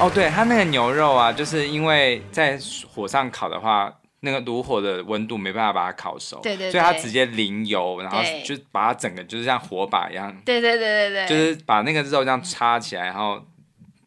哦，对，它那个牛肉啊，就是因为在火上烤的话。那个炉火的温度没办法把它烤熟，对对对，所以它直接淋油，然后就把它整个就是像火把一样，对对对对对，就是把那个肉这样插起来，然后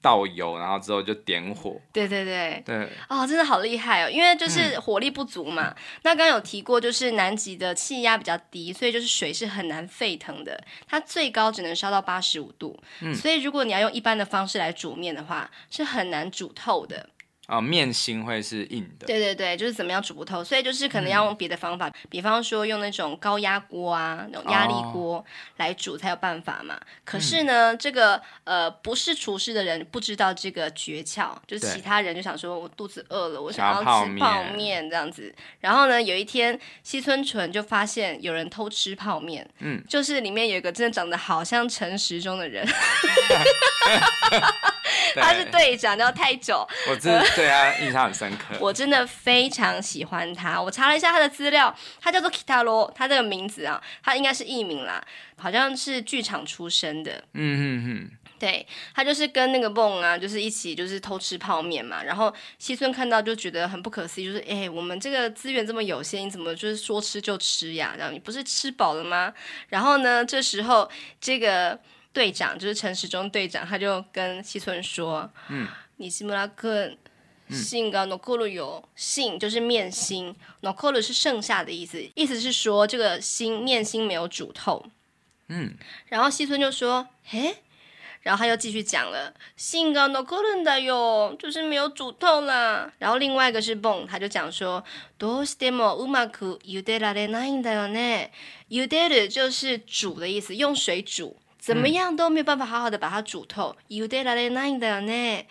倒油，然后之后就点火，对对对对，哦，真的好厉害哦，因为就是火力不足嘛。嗯、那刚刚有提过，就是南极的气压比较低，所以就是水是很难沸腾的，它最高只能烧到八十五度，嗯、所以如果你要用一般的方式来煮面的话，是很难煮透的。啊、哦，面心会是硬的。对对对，就是怎么样煮不透，所以就是可能要用别的方法，嗯、比方说用那种高压锅啊，那种压力锅来煮才有办法嘛。哦、可是呢，嗯、这个呃不是厨师的人不知道这个诀窍，就是其他人就想说我肚子饿了，我想要吃泡面这样子。然后呢，有一天西村淳就发现有人偷吃泡面，嗯，就是里面有一个真的长得好像陈时中的人。他是队长，叫太久。我真的 对他印象很深刻。我真的非常喜欢他。我查了一下他的资料，他叫做 Kitaro，他这个名字啊，他应该是艺名啦，好像是剧场出身的。嗯嗯嗯，对，他就是跟那个梦啊，就是一起就是偷吃泡面嘛。然后西村看到就觉得很不可思议，就是哎、欸，我们这个资源这么有限，你怎么就是说吃就吃呀？这样你不是吃饱了吗？然后呢，这时候这个。队长就是陈时中队长，他就跟西村说：“嗯，你西姆拉克信个 nokuru 有信，就是面心 nokuru 是剩下的意思，意思是说这个心面心没有煮透。嗯，然后西村就说：嘿，然后他又继续讲了，信个 nokuru 的哟，就是没有煮透啦。然后另外一个是蹦，他就讲说：どうしてもうまく茹でられないんだよね。茹でる就是煮的意思，用水煮。”怎么样都没有办法好好的把它煮透。茹でられないんだよね。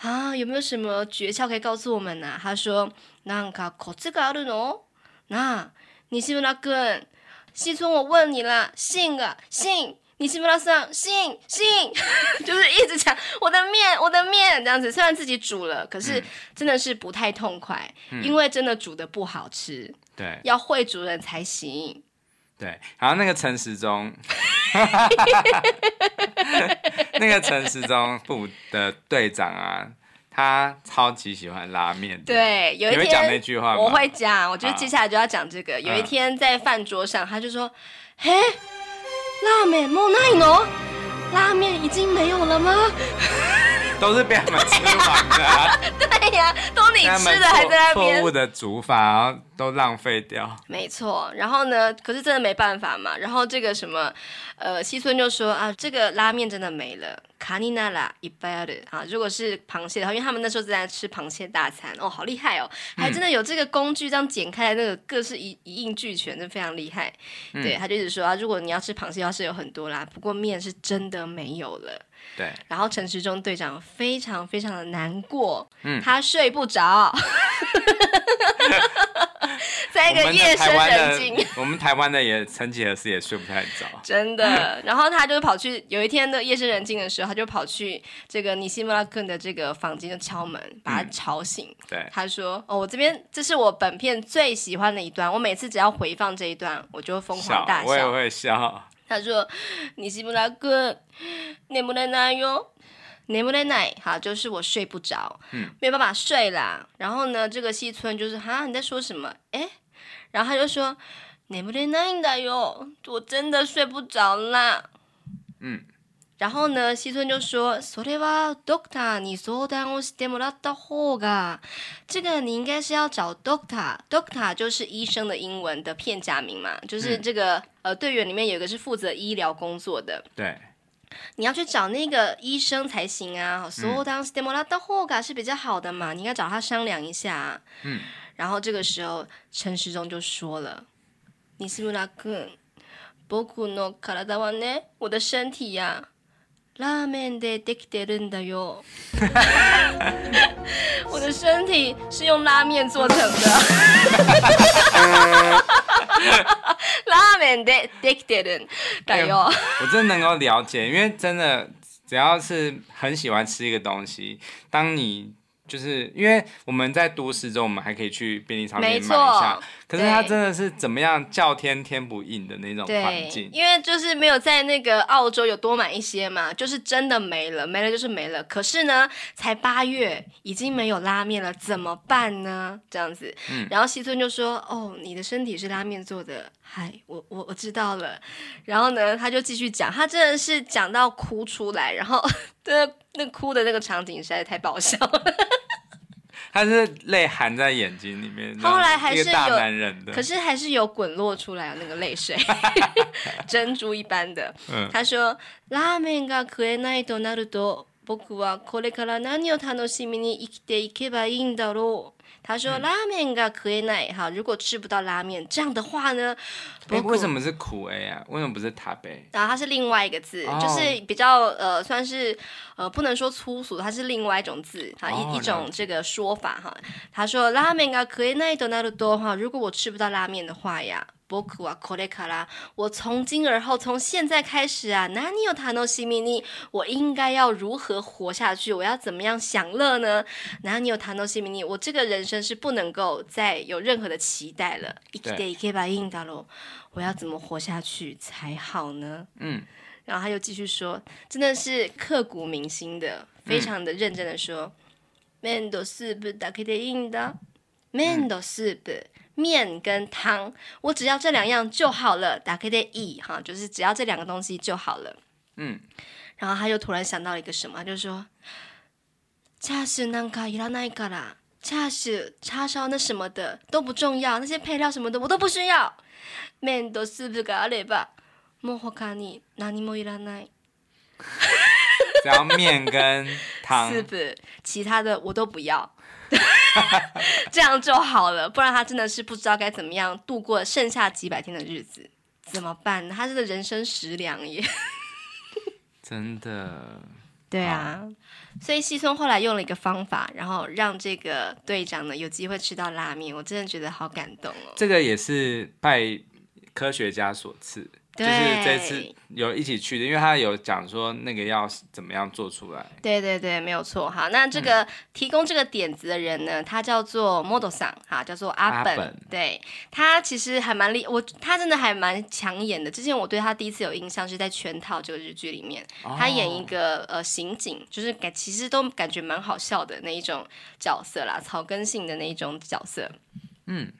啊，有没有什么诀窍可以告诉我们呢？他说：なんかコツがあるの？那西村君，西村，我问你啦，信啊信，西村さん信信，就是一直讲我的面，我的面这样子。虽然自己煮了，可是真的是不太痛快，嗯、因为真的煮得不好吃。对，要会煮人才行。 对，然后那个陈时中，那个陈时中部的队长啊，他超级喜欢拉面。对，有一天你会讲那句话吗？我会讲，我觉得接下来就要讲这个。好有一天在饭桌上，他就说：“嘿，拉面もうないの？拉面已经没有了吗？” 都是被他们吃完的、啊，对呀、啊，都你吃的还在那边错误的煮法，然后都浪费掉。没错，然后呢？可是真的没办法嘛。然后这个什么，呃，西村就说啊，这个拉面真的没了。卡尼娜拉一百的啊，如果是螃蟹的话，因为他们那时候正在吃螃蟹大餐哦，好厉害哦，还真的有这个工具，这样剪开来那个各式一一应俱全，真非常厉害。嗯、对，他就一直说啊，如果你要吃螃蟹，要是有很多啦，不过面是真的没有了。对，然后陈时中队长非常非常的难过，嗯，他睡不着。在一个夜深人静，我们台湾的也曾几何时也睡不太着，真的。然后他就跑去，有一天的夜深人静的时候，他就跑去这个尼西莫拉克的这个房间就敲门，把他吵醒。嗯、对，他说：“哦，我这边这是我本片最喜欢的一段，我每次只要回放这一段，我就会疯狂大笑。我也会笑。”他说：“尼西莫拉克，眠れないよ。”眠れない，好，就是我睡不着，嗯，没有办法睡啦。然后呢，这个西村就是哈，你在说什么？哎，然后他就说眠れないんだよ，我真的睡不着啦。嗯， 然后呢，西村就说，それはドクターに相谈をしてもらった方が，这个你应该是要找 doctor，doctor 就是医生的英文的片假名嘛，就是这个、嗯、呃队员里面有一个是负责医疗工作的，对。你要去找那个医生才行啊，相谈してもらった方が是比较好的嘛，你应该找他商量一下。嗯，然后这个时候陈时中就说了：“西村君，仆の体はね，我的身体呀、啊， 拉面でできてるんだよ。我的身体是用拉面做成的。”拉面でできてるんだよ。我真的能够了解，因为真的只要是很喜欢吃一个东西，当你。就是因为我们在都市中，我们还可以去便利商店买一下。 可是他真的是怎么样叫天天不应的那种环境。因为就是没有在那个澳洲有多买一些嘛，就是真的没了，没了就是没了。可是呢，才八月，已经没有拉面了，怎么办呢？这样子，嗯、然后西村就说：“哦，你的身体是拉面做的，嗨，我我我知道了。”然后呢，他就继续讲，他真的是讲到哭出来，然后 对那哭的那个场景实在太爆笑了。他是泪含在眼睛里面，后来还是有大男人的，可是还是有滚落出来那个泪水，珍珠一般的。嗯、他说：“拉面が食えないとなると、 ”仆はこれから何を楽しみに生きていけばいいんだろう。”他说：“拉面が食えない，哈，如果吃不到拉面，这样的话呢？哎，为什么是苦 A 啊？为什么不是塔贝？然后它是另外一个字，哦、就是比较呃，算是呃，不能说粗俗，它是另外一种字，哈，一、哦、一种这个说法哈。他说：拉面が食えないとなると，哈，如果我吃不到拉面的话呀。” 仆はこれから，我从今而后，从现在开始啊，何を楽しみに，我应该要如何活下去？我要怎么样享乐呢？何を楽しみに，我这个人生是不能够再有任何的期待了。生きていけばいいんだろう，我要怎么活下去才好呢？嗯，然后他又继续说，真的是刻骨铭心的，非常的认真的说，麺とスープだけでいいんだ，麺とスープ。 面跟汤，我只要这两样就好了。打开的 e 哈，就是只要这两个东西就好了。嗯，然后他就突然想到一个什么，就说恰是那个伊拉那一个啦，恰是叉烧那什么的都不重要，那些配料什么的我都不需要。面都是不个阿里吧，莫霍卡尼那尼莫伊拉奈。只要面跟汤，是不？其他的我都不要。这样就好了，不然他真的是不知道该怎么样度过剩下几百天的日子，怎么办？他是人生食粮耶，真的。对啊，所以西村后来用了一个方法，然后让这个队长呢有机会吃到拉面，我真的觉得好感动哦。这个也是拜科学家所赐。就是这次有一起去的，因为他有讲说那个要怎么样做出来。对对对，没有错。好，那这个提供这个点子的人呢，他叫做 Model 桑，哈，叫做阿本。阿本对，他其实还蛮厉，我他真的还蛮抢眼的。之前我对他第一次有印象是在《圈套》这个日剧里面，哦、他演一个呃刑警，就是感其实都感觉蛮好笑的那一种角色啦，草根性的那一种角色。嗯。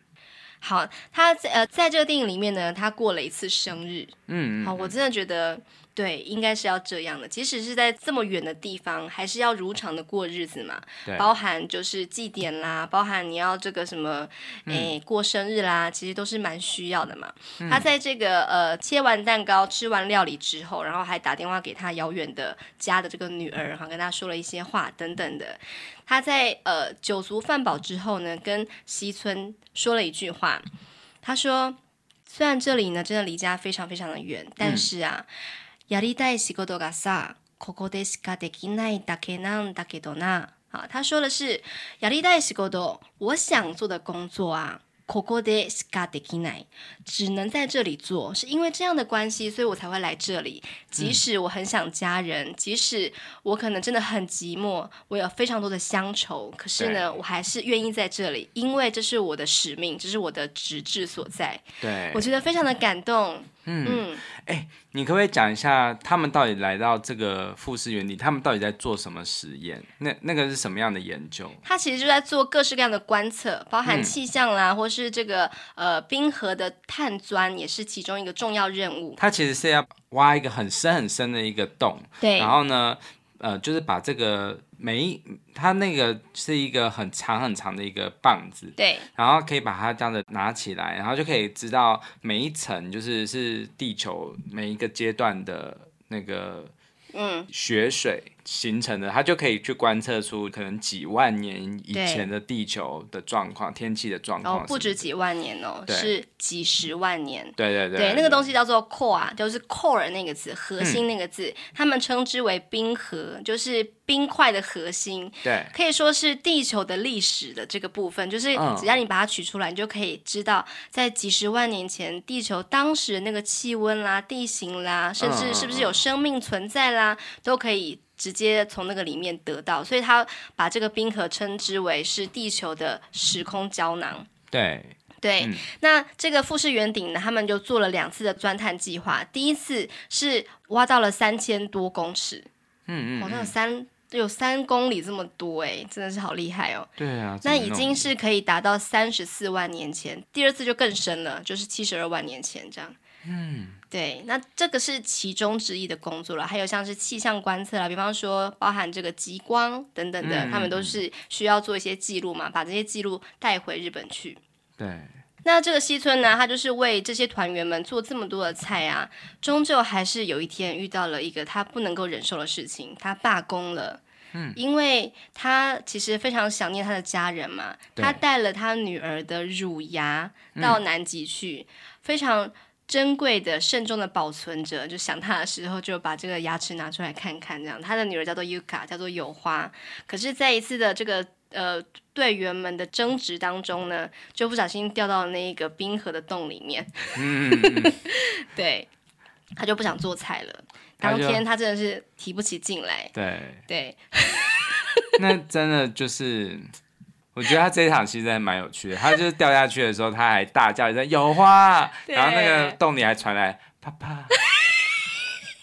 好，他在呃，在这个电影里面呢，他过了一次生日。嗯，好，我真的觉得，对，应该是要这样的。即使是在这么远的地方，还是要如常的过日子嘛。对，包含就是祭典啦，包含你要这个什么，哎、嗯，过生日啦，其实都是蛮需要的嘛。嗯、他在这个呃切完蛋糕、吃完料理之后，然后还打电话给他遥远的家的这个女儿，哈，跟他说了一些话等等的。他在呃酒足饭饱之后呢，跟西村说了一句话，他说。虽然这里呢真的离家非常非常的远，但是啊，やりたい仕事がさ、ここでしかできないだけなんだけどな。啊，他说的是やりたい仕事，我想做的工作啊。ここでしかできない，只能在这里做，是因为这样的关系，所以我才会来这里。即使我很想家人，嗯、即使我可能真的很寂寞，我有非常多的乡愁，可是呢，我还是愿意在这里，因为这是我的使命，这是我的职志所在。对，我觉得非常的感动。嗯，哎、 欸，你可不可以讲一下他们到底来到这个富士原地，他们到底在做什么实验？那那个是什么样的研究？他其实就在做各式各样的观测，包含气象啦，嗯、或是这个呃冰河的探钻，也是其中一个重要任务。他其实是要挖一个很深很深的一个洞，对，然后呢，呃，就是把这个。每一，它那个是一个很长很长的一个棒子，对，然后可以把它这样子拿起来，然后就可以知道每一层就是是地球每一个阶段的那个嗯雪水。形成的，它就可以去观测出可能几万年以前的地球的状况、天气的状况。哦，不止几万年哦，是几十万年。对对对，对，那个东西叫做 core，就是 core 那个字，核心那个字，嗯、他们称之为冰核，就是冰块的核心。对，可以说是地球的历史的这个部分，就是只要你把它取出来，你就可以知道在几十万年前地球当时的那个气温啦、地形啦，甚至是不是有生命存在啦，都可以。直接从那个里面得到，所以他把这个冰河称之为是地球的时空胶囊。对对，嗯、那这个富士圆顶呢，他们就做了两次的钻探计划。第一次是挖到了三千多公尺，嗯嗯，好像有三有三公里这么多，哎，真的是好厉害哦。对啊，那已经是可以达到三十四万年前。第二次就更深了，就是七十二万年前这样。嗯，对，那这个是其中之一的工作了，还有像是气象观测啦，比方说包含这个极光等等的，嗯、他们都是需要做一些记录嘛，把这些记录带回日本去。对，那这个西村呢，他就是为这些团员们做这么多的菜啊，终究还是有一天遇到了一个他不能够忍受的事情，他罢工了。嗯，因为他其实非常想念他的家人嘛，他带了他女儿的乳牙到南极去，嗯、非常。珍贵的、慎重的保存着，就想他的时候就把这个牙齿拿出来看看，这样。他的女儿叫做 Yuka，叫做有花。可是，在一次的这个呃队员们的争执当中呢，就不小心掉到了那一个冰河的洞里面。嗯，对，他就不想做菜了。当天他真的是提不起劲来。对对，对 那真的就是。我觉得他这一场其实还蛮有趣的，他就是掉下去的时候，他还大叫一声“有花 ”，然后那个洞里还传来啪啪，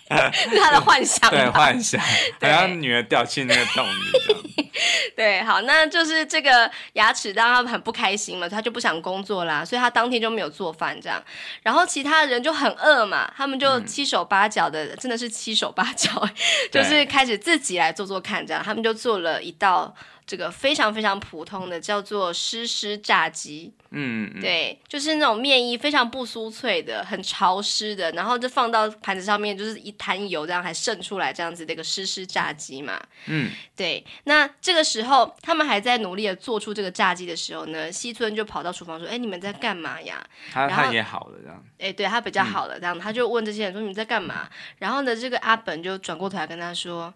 是他的幻想，对幻想，好像女儿掉进那个洞里。对，好，那就是这个牙齿让他很不开心嘛，他就不想工作啦，所以他当天就没有做饭这样。然后其他人就很饿嘛，他们就七手八脚的，嗯、真的是七手八脚，就是开始自己来做做看这样。他们就做了一道。这个非常非常普通的叫做湿湿炸鸡，嗯，对，就是那种面衣非常不酥脆的，很潮湿的，然后就放到盘子上面，就是一滩油这样还渗出来这样子的一个湿湿炸鸡嘛，嗯，对。那这个时候他们还在努力的做出这个炸鸡的时候呢，西村就跑到厨房说：“哎，你们在干嘛呀？”他然后他也好了这样，哎，对他比较好了这样，嗯、他就问这些人说：“你们在干嘛？”然后呢，这个阿本就转过头来跟他说：“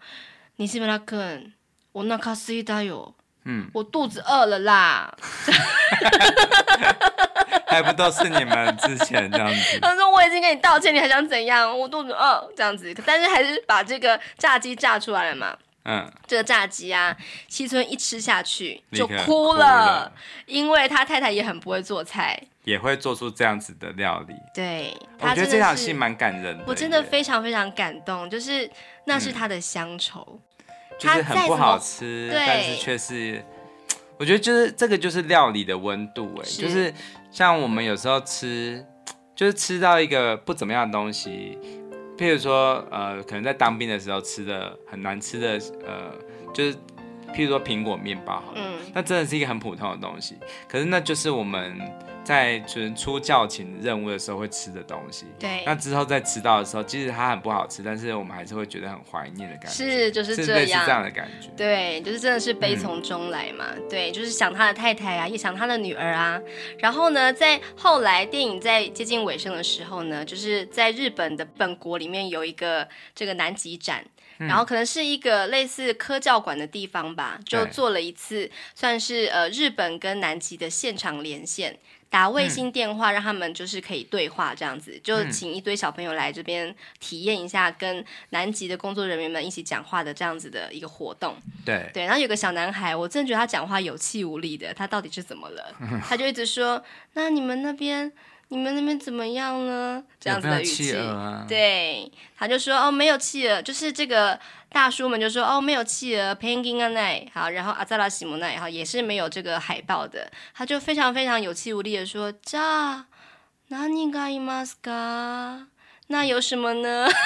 你是不是肯？”我那卡西达哟，嗯，我肚子饿了啦，还不都是你们之前这样子？他说我已经跟你道歉，你还想怎样？我肚子饿这样子，但是还是把这个炸鸡炸出来了嘛。嗯，这个炸鸡啊，西村一吃下去就哭了，哭了，因为他太太也很不会做菜，也会做出这样子的料理。对，我觉得这场戏蛮感人的，我真的非常非常感动，就是那是他的乡愁。嗯就是很不好吃，但是却是，我觉得就是这个就是料理的温度哎，是就是像我们有时候吃，就是吃到一个不怎么样的东西，譬譬如说，呃，可能在当兵的时候吃的很难吃的，呃，就是譬如说苹果面包好了，嗯，那真的是一个很普通的东西，可是那就是我们。在就是出教勤任务的时候会吃的东西，对。那之后再吃到的时候，即使它很不好吃，但是我们还是会觉得很怀念的感觉。是，就是这样，是这样的感觉。对，就是真的是悲从中来嘛。嗯、对，就是想他的太太啊，也想他的女儿啊。然后呢，在后来电影在接近尾声的时候呢，就是在日本的本国里面有一个这个南极展。然后可能是一个类似科教馆的地方吧，就做了一次算是呃日本跟南极的现场连线，打卫星电话让他们就是可以对话这样子，就请一堆小朋友来这边体验一下跟南极的工作人员们一起讲话的这样子的一个活动。对对，然后有个小男孩，我真的觉得他讲话有气无力的，他到底是怎么了？他就一直说：“那你们那边？”你们那边怎么样呢？这样子的语气，啊、对，他就说哦，没有企鹅，就是这个大叔们就说哦，没有企鹅，penguin がない，好，然后阿扎拉西姆奈，好，也是没有这个海豹的，他就非常非常有气无力的说，这何がいますか？那有什么呢？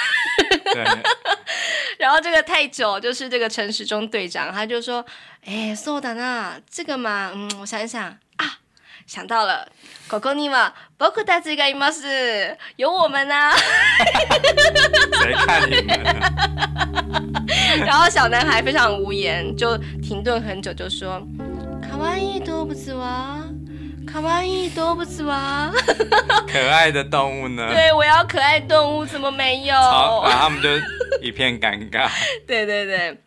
对然后这个太久，就是这个陈时中队长，他就说，哎，そうだな，这个嘛，嗯，我想一想。 想到了，ここには仆たちがいます，有我们啊！谁看你们？然后小男孩非常无言，就停顿很久，就说：“可爱い动物は，可爱い动物は。”可爱的动物呢？对，我要可爱动物，怎么没有？好，然后他们就一片尴尬。对对对。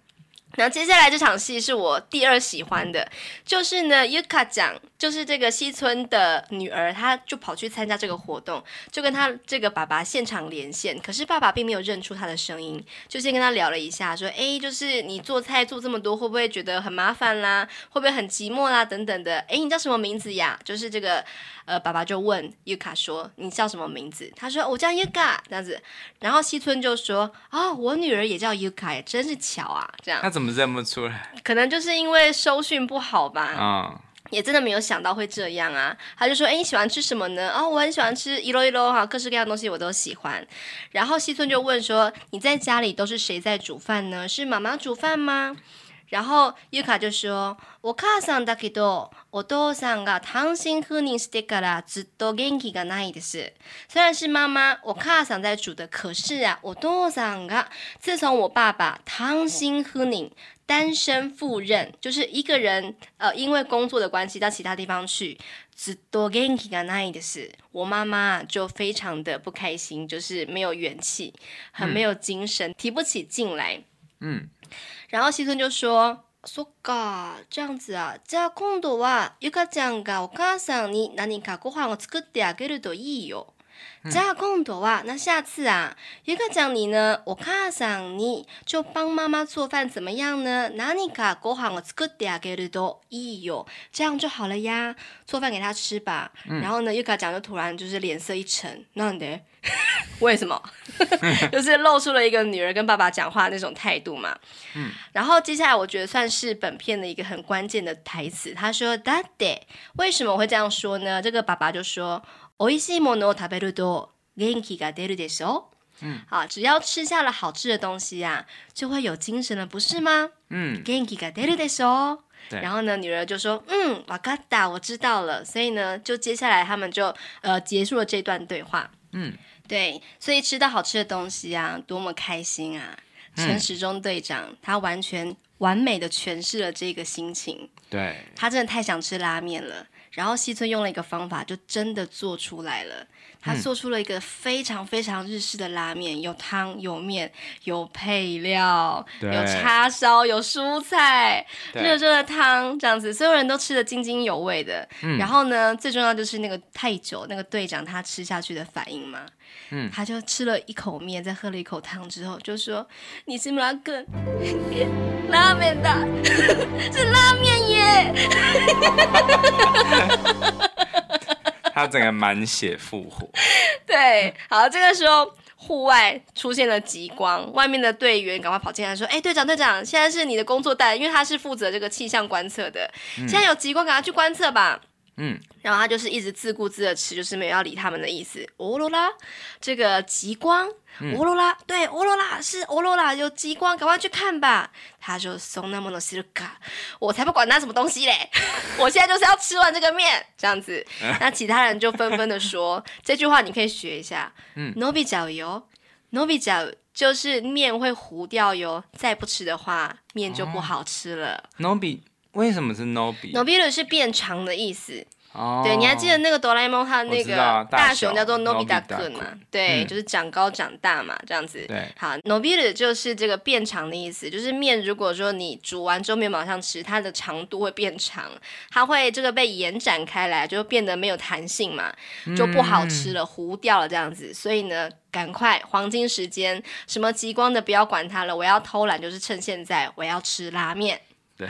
然后接下来这场戏是我第二喜欢的，就是呢，Yuka 讲， 就是这个西村的女儿，她就跑去参加这个活动，就跟她这个爸爸现场连线，可是爸爸并没有认出她的声音，就先跟她聊了一下，说，哎，就是你做菜做这么多，会不会觉得很麻烦啦？会不会很寂寞啦？等等的，哎，你叫什么名字呀？就是这个。呃，爸爸就问 Yuka 说：“你叫什么名字？”他说：“我叫 Yuka。”这样子，然后西村就说：“啊、哦，我女儿也叫 Yuka，真是巧啊！”这样，他怎么认不出来？可能就是因为收讯不好吧。啊、哦，也真的没有想到会这样啊。他就说：“哎，你喜欢吃什么呢？”哦，我很喜欢吃いろいろ哈，各式各样的东西我都喜欢。然后西村就问说：“你在家里都是谁在煮饭呢？是妈妈煮饭吗？”然后 Yuka 就说：“お母さんだけど。”お父さんが単身赴任してからずっと元気がないです。虽然是妈妈，我母さん在煮的，可是啊，我父さんが自从我爸爸単身赴任 单身赴任，就是一个人呃，因为工作的关系到其他地方去，ずっと元気がないです。我妈妈就非常的不开心，就是没有元气，很没有精神，嗯、提不起劲来。嗯，然后西村就说。そっか、这样子啊。じゃあ今度はゆかちゃんがお母さんに何かご饭を作ってあげるといいよ。 じゃあ今度は，那下次啊，ゆかちゃん你呢，お母さんに就帮妈妈做饭怎么样呢？何かご饭を作ってあげるといいよ。这样就好了呀，做饭给他吃吧。嗯、然后呢，ゆか讲就突然就是脸色一沉，なんで？为什么？就是露出了一个女儿跟爸爸讲话那种态度嘛。嗯。然后接下来我觉得算是本片的一个很关键的台词，他说だって，为什么我会这样说呢？这个爸爸就说。 おいしいものを食べると元気が出るでしょ？嗯，好，只要吃下了好吃的东西呀、啊，就会有精神了，不是吗？嗯，元気が出るでしょ？对。然后呢，女儿就说：“嗯，わかった，我知道了。”所以呢，就接下来他们就呃结束了这段对话。嗯，对，所以吃到好吃的东西啊，多么开心啊！陈时中队长他完全完美的诠释了这个心情。对，他真的太想吃拉面了。 然后西村用了一个方法，就真的做出来了。他做出了一个非常非常日式的拉面，有汤有面有配料，有叉烧有蔬菜，热热的汤这样子，所有人都吃得津津有味的。嗯、然后呢，最重要就是那个太久那个队长他吃下去的反应嘛。嗯，他就吃了一口面，再喝了一口汤之后，就说：“你是拉根拉面的，是拉面耶！” 他整个满血复活。对，好，这个时候户外出现了极光，外面的队员赶快跑进来说：“哎，队长，队长，现在是你的工作带，因为他是负责这个气象观测的，嗯、现在有极光，赶快去观测吧。”嗯，然后他就是一直自顾自的吃，就是没有要理他们的意思。欧罗拉，这个极光，欧罗拉，对，欧罗拉是欧罗拉，有极光，赶快去看吧。他就送那么多西鲁卡，我才不管他什么东西嘞，我现在就是要吃完这个面，这样子。那其他人就纷纷的说，这句话你可以学一下，嗯，伸びちゃうよ，伸びちゃう。就是面会糊掉哟，再不吃的话，面就不好吃了。伸び， 为什么是伸び？伸びる是变长的意思。哦，对，你还记得那个哆啦 A 梦他那个大雄叫做 Nobita-kun 嘛？对，就是长高长大嘛，这样子。对，好，伸びる就是这个变长的意思，就是面如果说你煮完之后没有马上吃，它的长度会变长，它会这个被延展开来，就变得没有弹性嘛，就不好吃了，糊掉了这样子。所以呢，赶快黄金时间，什么极光的不要管它了，我要偷懒，就是趁现在，我要吃拉面。对。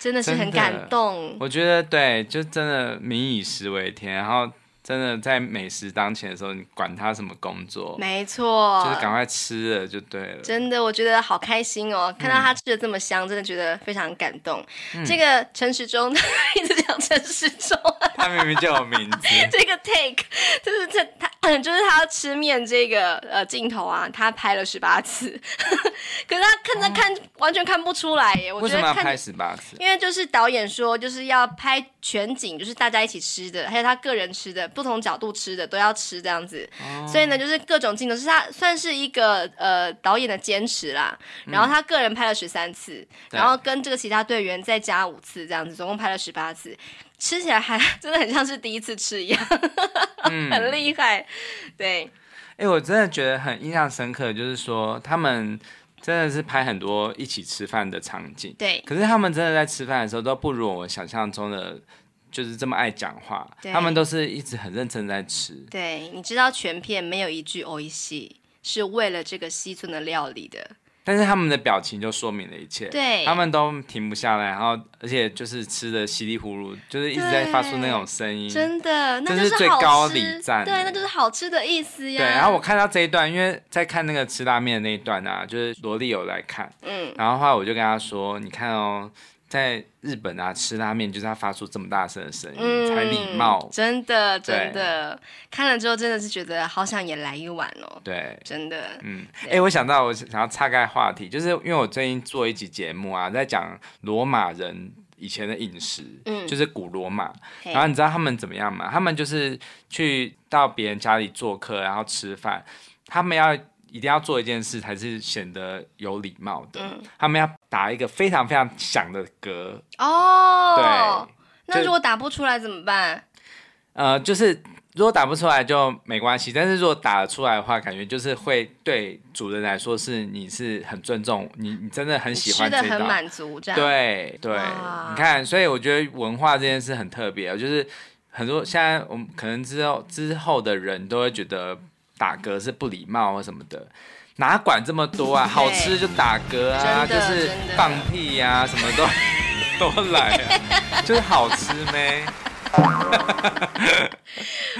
真的是很感动，我觉得对，就真的民以食为天，然后真的在美食当前的时候，你管他什么工作，没错，就是赶快吃了就对了。真的，我觉得好开心哦，看到他吃的这么香，嗯、真的觉得非常感动。嗯、这个陈时中 一直讲陈时中，他明明叫我名字。这个 take 就是这他。嗯，就是他吃面这个呃镜头啊，他拍了十八次，可是他看他看、哦、完全看不出来耶。我觉得看，十八次？因为就是导演说，就是要拍全景，就是大家一起吃的，还有他个人吃的，不同角度吃的都要吃这样子。哦、所以呢，就是各种镜头是他算是一个呃导演的坚持啦。然后他个人拍了十三次，嗯、然后跟这个其他队员再加五次这样子，总共拍了十八次。吃起来还真的很像是第一次吃一样，嗯、很厉害。对，哎、欸，我真的觉得很印象深刻，就是说他们真的是拍很多一起吃饭的场景。对，可是他们真的在吃饭的时候都不如我想象中的，就是这么爱讲话。对他们都是一直很认真在吃。对，你知道全片没有一句おいしい，是为了这个西村的料理的。 但是他们的表情就说明了一切，对，他们都停不下来，然后而且就是吃的稀里糊涂，就是一直在发出那种声音，真的，那就是最高礼赞，对，那就是好吃的意思呀。对，然后我看到这一段，因为在看那个吃拉面的那一段啊，就是萝莉有来看，嗯，然后后来我就跟他说，你看哦。在日本啊，吃拉面就是要发出这么大声的声音，嗯、才礼貌。真的，真的，看了之后真的是觉得好想也来一碗哦。对，真的。嗯，哎、欸，我想到我想要岔开话题，就是因为我最近做一集节目啊，在讲罗马人以前的饮食，嗯，就是古罗马。然后你知道他们怎么样吗？他们就是去到别人家里做客，然后吃饭，他们要。一定要做一件事才是显得有礼貌的。嗯、他们要打一个非常非常响的嗝。哦，对。那如果打不出来怎么办？呃，就是如果打不出来就没关系，但是如果打得出来的话，感觉就是会对主人来说是你是很尊重你，你真的很喜欢这道，吃的很满足这样。对对，你看，所以我觉得文化这件事很特别，就是很多现在我们可能之后之后的人都会觉得。打嗝是不礼貌啊什么的，哪管这么多啊？好吃就打嗝啊，就是放屁呀、啊，什么都 都来啊，就是好吃呗？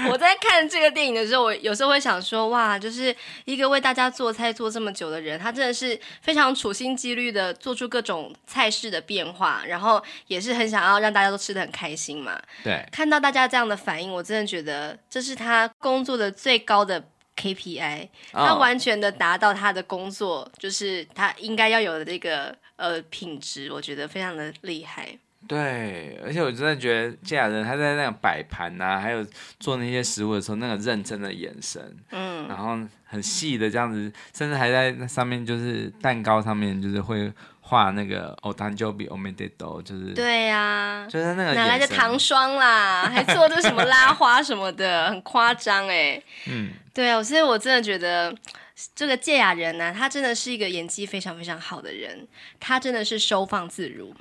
我在看这个电影的时候，我有时候会想说，哇，就是一个为大家做菜做这么久的人，他真的是非常处心积虑的做出各种菜式的变化，然后也是很想要让大家都吃的很开心嘛。对，看到大家这样的反应，我真的觉得这是他工作的最高的。KPI，他完全的达到他的工作，哦、就是他应该要有的这个呃品质，我觉得非常的厉害。对，而且我真的觉得芥雅人他在那个摆盘呐，还有做那些食物的时候，那个认真的眼神，嗯，然后很细的这样子，甚至还在那上面就是蛋糕上面就是会。画那个哦，诞生日おめでとう，就是对呀、啊，就是那个哪来的糖霜啦，还做的什么拉花什么的，很夸张哎。嗯，对啊，所以我真的觉得这个芥雅人呢、啊，他真的是一个演技非常非常好的人，他真的是收放自如。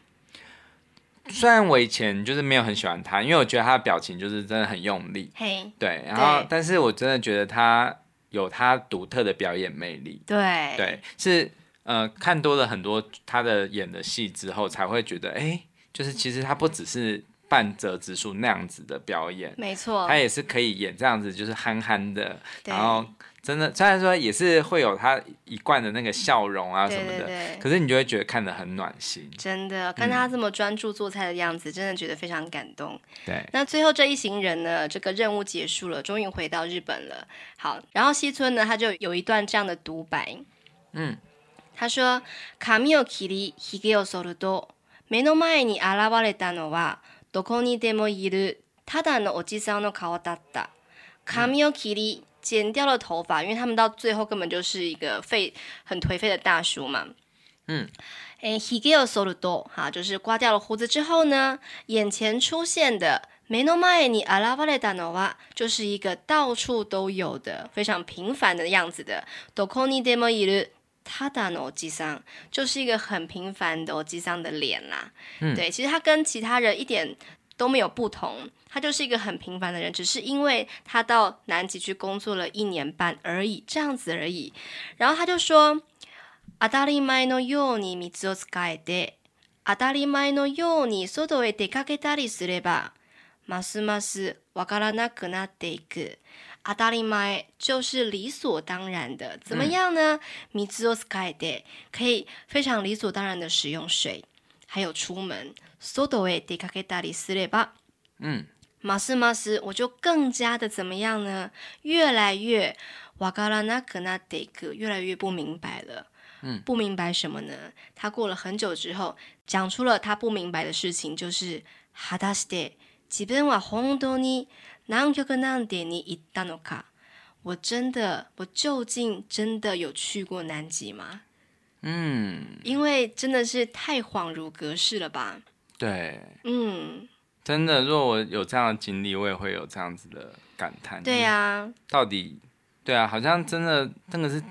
虽然我以前就是没有很喜欢他，因为我觉得他的表情就是真的很用力。嘿，对，然后对但是我真的觉得他有他独特的表演魅力。对，对，是。 呃，看多了很多他的演的戏之后，才会觉得，哎，就是其实他不只是半泽直树那样子的表演，没错，他也是可以演这样子，就是憨憨的，然后。真的，虽然说也是会有他一贯的那个笑容啊什么的，对对对，可是你就会觉得看得很暖心。真的，看他这么专注做菜的样子，嗯、真的觉得非常感动。对，那最后这一行人呢，这个任务结束了，终于回到日本了。好，然后西村呢，他就有一段这样的独白，嗯，他说：“髪を切り、髭を剃ると、目の前に现れたのはどこにでもいるただのおじさんの颜だった。髪を切り。”剪掉了头发，因为他们到最后根本就是一个废、很颓废的大叔嘛。嗯，诶，ひげを剃ると，哈，就是刮掉了胡子之后呢，眼前出现的目の前に现れたのは，就是一个到处都有的、非常平凡的样子的。どこにでもいるただのおじさん，就是一个很平凡的おじさん的脸啦。嗯，对，其实他跟其他人一点都没有不同。他就是一个很平凡的人，只是因为他到南极去工作了一年半而已，这样子而已。然后他就说：“当たり前のように水を使えて、当たり前のように外へ出かけたりすれば、ますますわからなくなって いく。当たり前就是理所当然的，怎么样呢？水を使えて可以非常理所当然的使用水，还有出门。外へ出かけたりすれば，嗯。”马斯马斯，我就更加的怎么样呢？越来越瓦嘎拉那格那德格，越来越不明白了。嗯，不明白什么呢？他过了很久之后，讲出了他不明白的事情，就是哈达斯德 基本は本当に南极なんてに行ったのか？我真的，我究竟真的有去过南极吗？嗯，因为真的是太恍如隔世了吧？对，嗯。真的，如果我有这样的经历，我也会有这样子的感叹。对呀、啊，到底，对啊，好像真的，真的是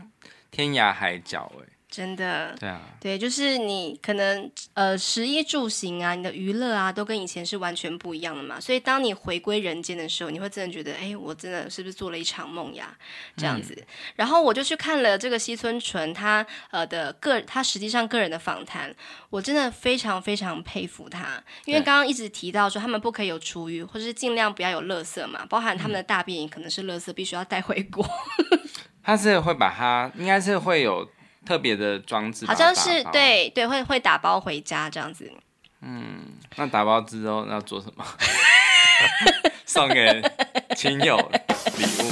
天涯海角哎。 真的，对啊，对，就是你可能呃，食衣住行啊，你的娱乐啊，都跟以前是完全不一样的嘛。所以当你回归人间的时候，你会真的觉得，哎，我真的是不是做了一场梦呀？这样子。嗯、然后我就去看了这个西村纯他呃的个他实际上个人的访谈，我真的非常非常佩服他，因为刚刚一直提到说他们不可以有厨余，或者是尽量不要有垃圾嘛，包含他们的大便也可能是垃圾，必须要带回国。他是会把它，应该是会有。特别的装置，好像是对对，会会打包回家这样子。嗯，那打包之后要做什么？送给亲友礼物，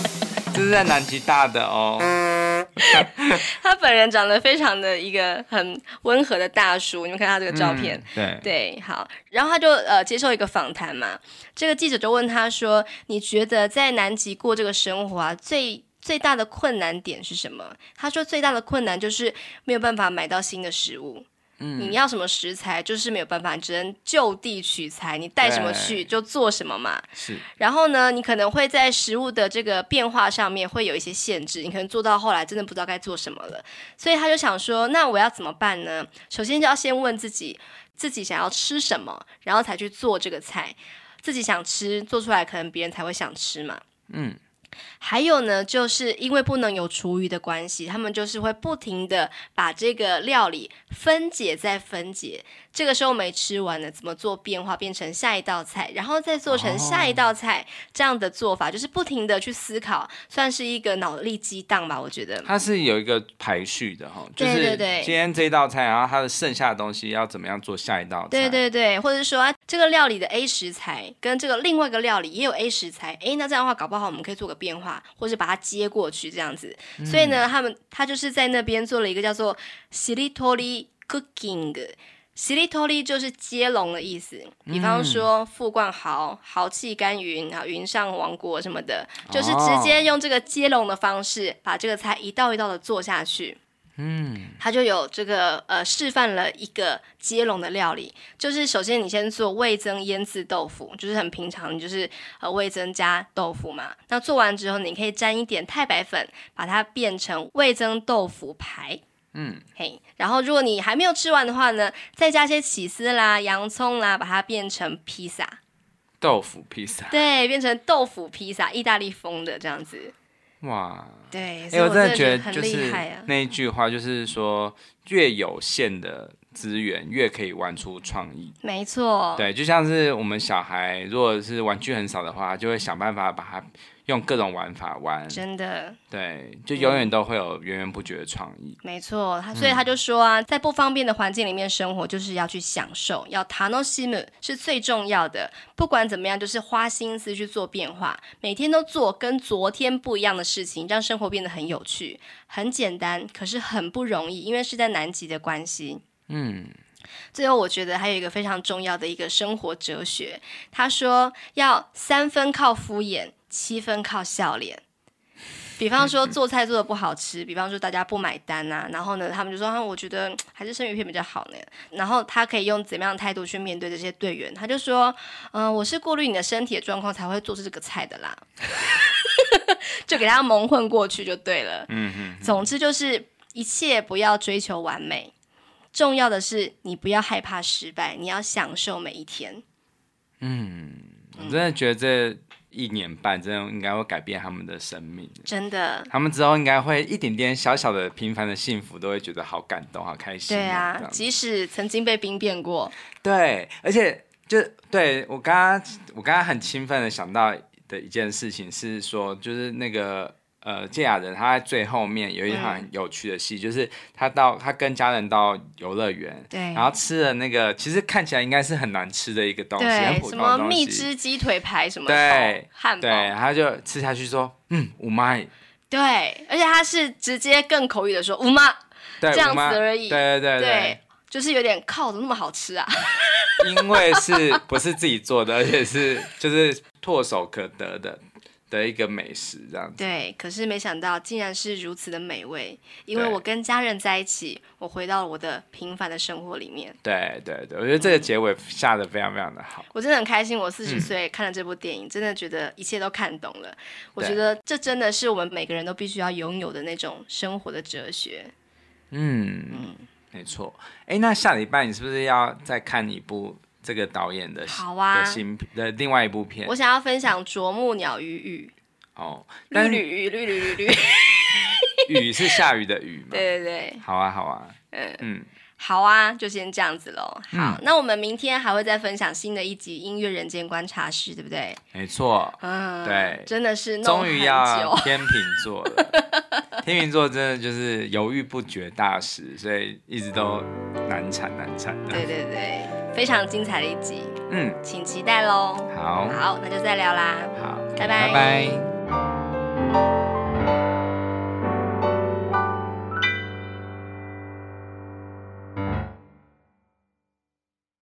这是在南极大的哦。他本人长得非常的一个很温和的大叔，你们看他这个照片，嗯、对对，好。然后他就呃接受一个访谈嘛，这个记者就问他说：“你觉得在南极过这个生活啊，最？”最大的困难点是什么？他说最大的困难就是没有办法买到新的食物。嗯，你要什么食材，就是没有办法，你只能就地取材，你带什么去就做什么嘛。是。然后呢，你可能会在食物的这个变化上面会有一些限制，你可能做到后来真的不知道该做什么了。所以他就想说，那我要怎么办呢？首先就要先问自己，自己想要吃什么，然后才去做这个菜。自己想吃，做出来可能别人才会想吃嘛。嗯。还有呢，就是因为不能有厨余的关系，他们就是会不停的把这个料理分解再分解。这个时候没吃完呢，怎么做变化变成下一道菜，然后再做成下一道菜，哦、这样的做法就是不停的去思考，算是一个脑力激荡吧，我觉得。它是有一个排序的哈，就是今天这一道菜，然后它的剩下的东西要怎么样做下一道菜。对对对，或者是说啊，这个料理的 A 食材跟这个另外一个料理也有 A 食材，诶，那这样的话搞不好我们可以做个变化，或者把它接过去这样子。嗯、所以呢，他们他就是在那边做了一个叫做 “shiritori cooking”。しりとり就是接龙的意思，比方说富冠豪、豪气干云啊、云上王国什么的，就是直接用这个接龙的方式把这个菜一道一道的做下去。 嗯，他就有这个呃示范了一个接龙的料理，就是首先你先做味增腌制豆腐，就是很平常，就是呃味增加豆腐嘛。那做完之后，你可以沾一点太白粉，把它变成味增豆腐排。嗯，嘿，然后如果你还没有吃完的话呢，再加些起司啦、洋葱啦，把它变成披萨，豆腐披萨，对，变成豆腐披萨，意大利风的这样子。哇，对，哎，我真的觉得就是那一句话，就是说越有限的资源，越可以玩出创意。没错，对，就像是我们小孩，如果是玩具很少的话，就会想办法把它。用各种玩法玩，真的，对，就永远都会有源源不绝的创意。没错，他所以他就说啊，嗯、在不方便的环境里面生活，就是要去享受，要楽しむ是最重要的。不管怎么样，就是花心思去做变化，每天都做跟昨天不一样的事情，让生活变得很有趣、很简单，可是很不容易，因为是在南极的关系。嗯，最后我觉得还有一个非常重要的一个生活哲学，他说要三分靠敷衍。七分靠笑脸，比方说 做菜做的不好吃，比方说大家不买单啊，然后呢，他们就说，啊，我觉得还是生鱼片比较好呢。然后他可以用怎么样的态度去面对这些队员？他就说，嗯、呃，我是顾虑你的身体的状况才会做出这个菜的啦，就给他蒙混过去就对了。嗯嗯。总之就是一切不要追求完美，重要的是你不要害怕失败，你要享受每一天。嗯，我真的觉得这。一年半，真的应该会改变他们的生命。真的，他们之后应该会一点点小小的平凡的幸福，都会觉得好感动、好开心。对啊，即使曾经被兵变过。对，而且就对我刚刚，我刚刚很兴奋的想到的一件事情是说，就是那个。呃，堺雅人他在最后面有一场很有趣的戏，嗯、就是他到他跟家人到游乐园，对，然后吃了那个其实看起来应该是很难吃的一个东西，对很普通的东西，什么蜜汁鸡腿排什么的，对，汉堡，对，他就吃下去说，嗯，うまい，对，而且他是直接更口语的说，うま，对，这样子而已，对对对对，对，就是有点靠的那么好吃啊，因为是不是自己做的，而且是就是唾手可得的。 的一个美食这样子，对，可是没想到竟然是如此的美味，因为我跟家人在一起，我回到了我的平凡的生活里面。对对对，我觉得这个结尾下的非常非常的好，我真的很开心。我四十岁看了这部电影，嗯、真的觉得一切都看懂了。我觉得这真的是我们每个人都必须要拥有的那种生活的哲学。嗯嗯，没错。哎，那下礼拜你是不是要再看一部？这个导演的好啊，的新的另外一部片，我想要分享《啄木鸟与雨》哦，绿绿雨，绿绿绿绿，雨。是下雨的雨吗？对对对，好啊好啊，嗯。嗯，好啊，就先这样子喽。好，嗯、那我们明天还会再分享新的一集《音乐人间观察室》，对不对？没错，嗯，对，真的是终于要天秤座了，天秤座真的就是犹豫不决大师，所以一直都难产难产。对对对。非常精彩的一集，嗯，请期待喽。好，好，那就再聊啦。好，拜拜，拜拜。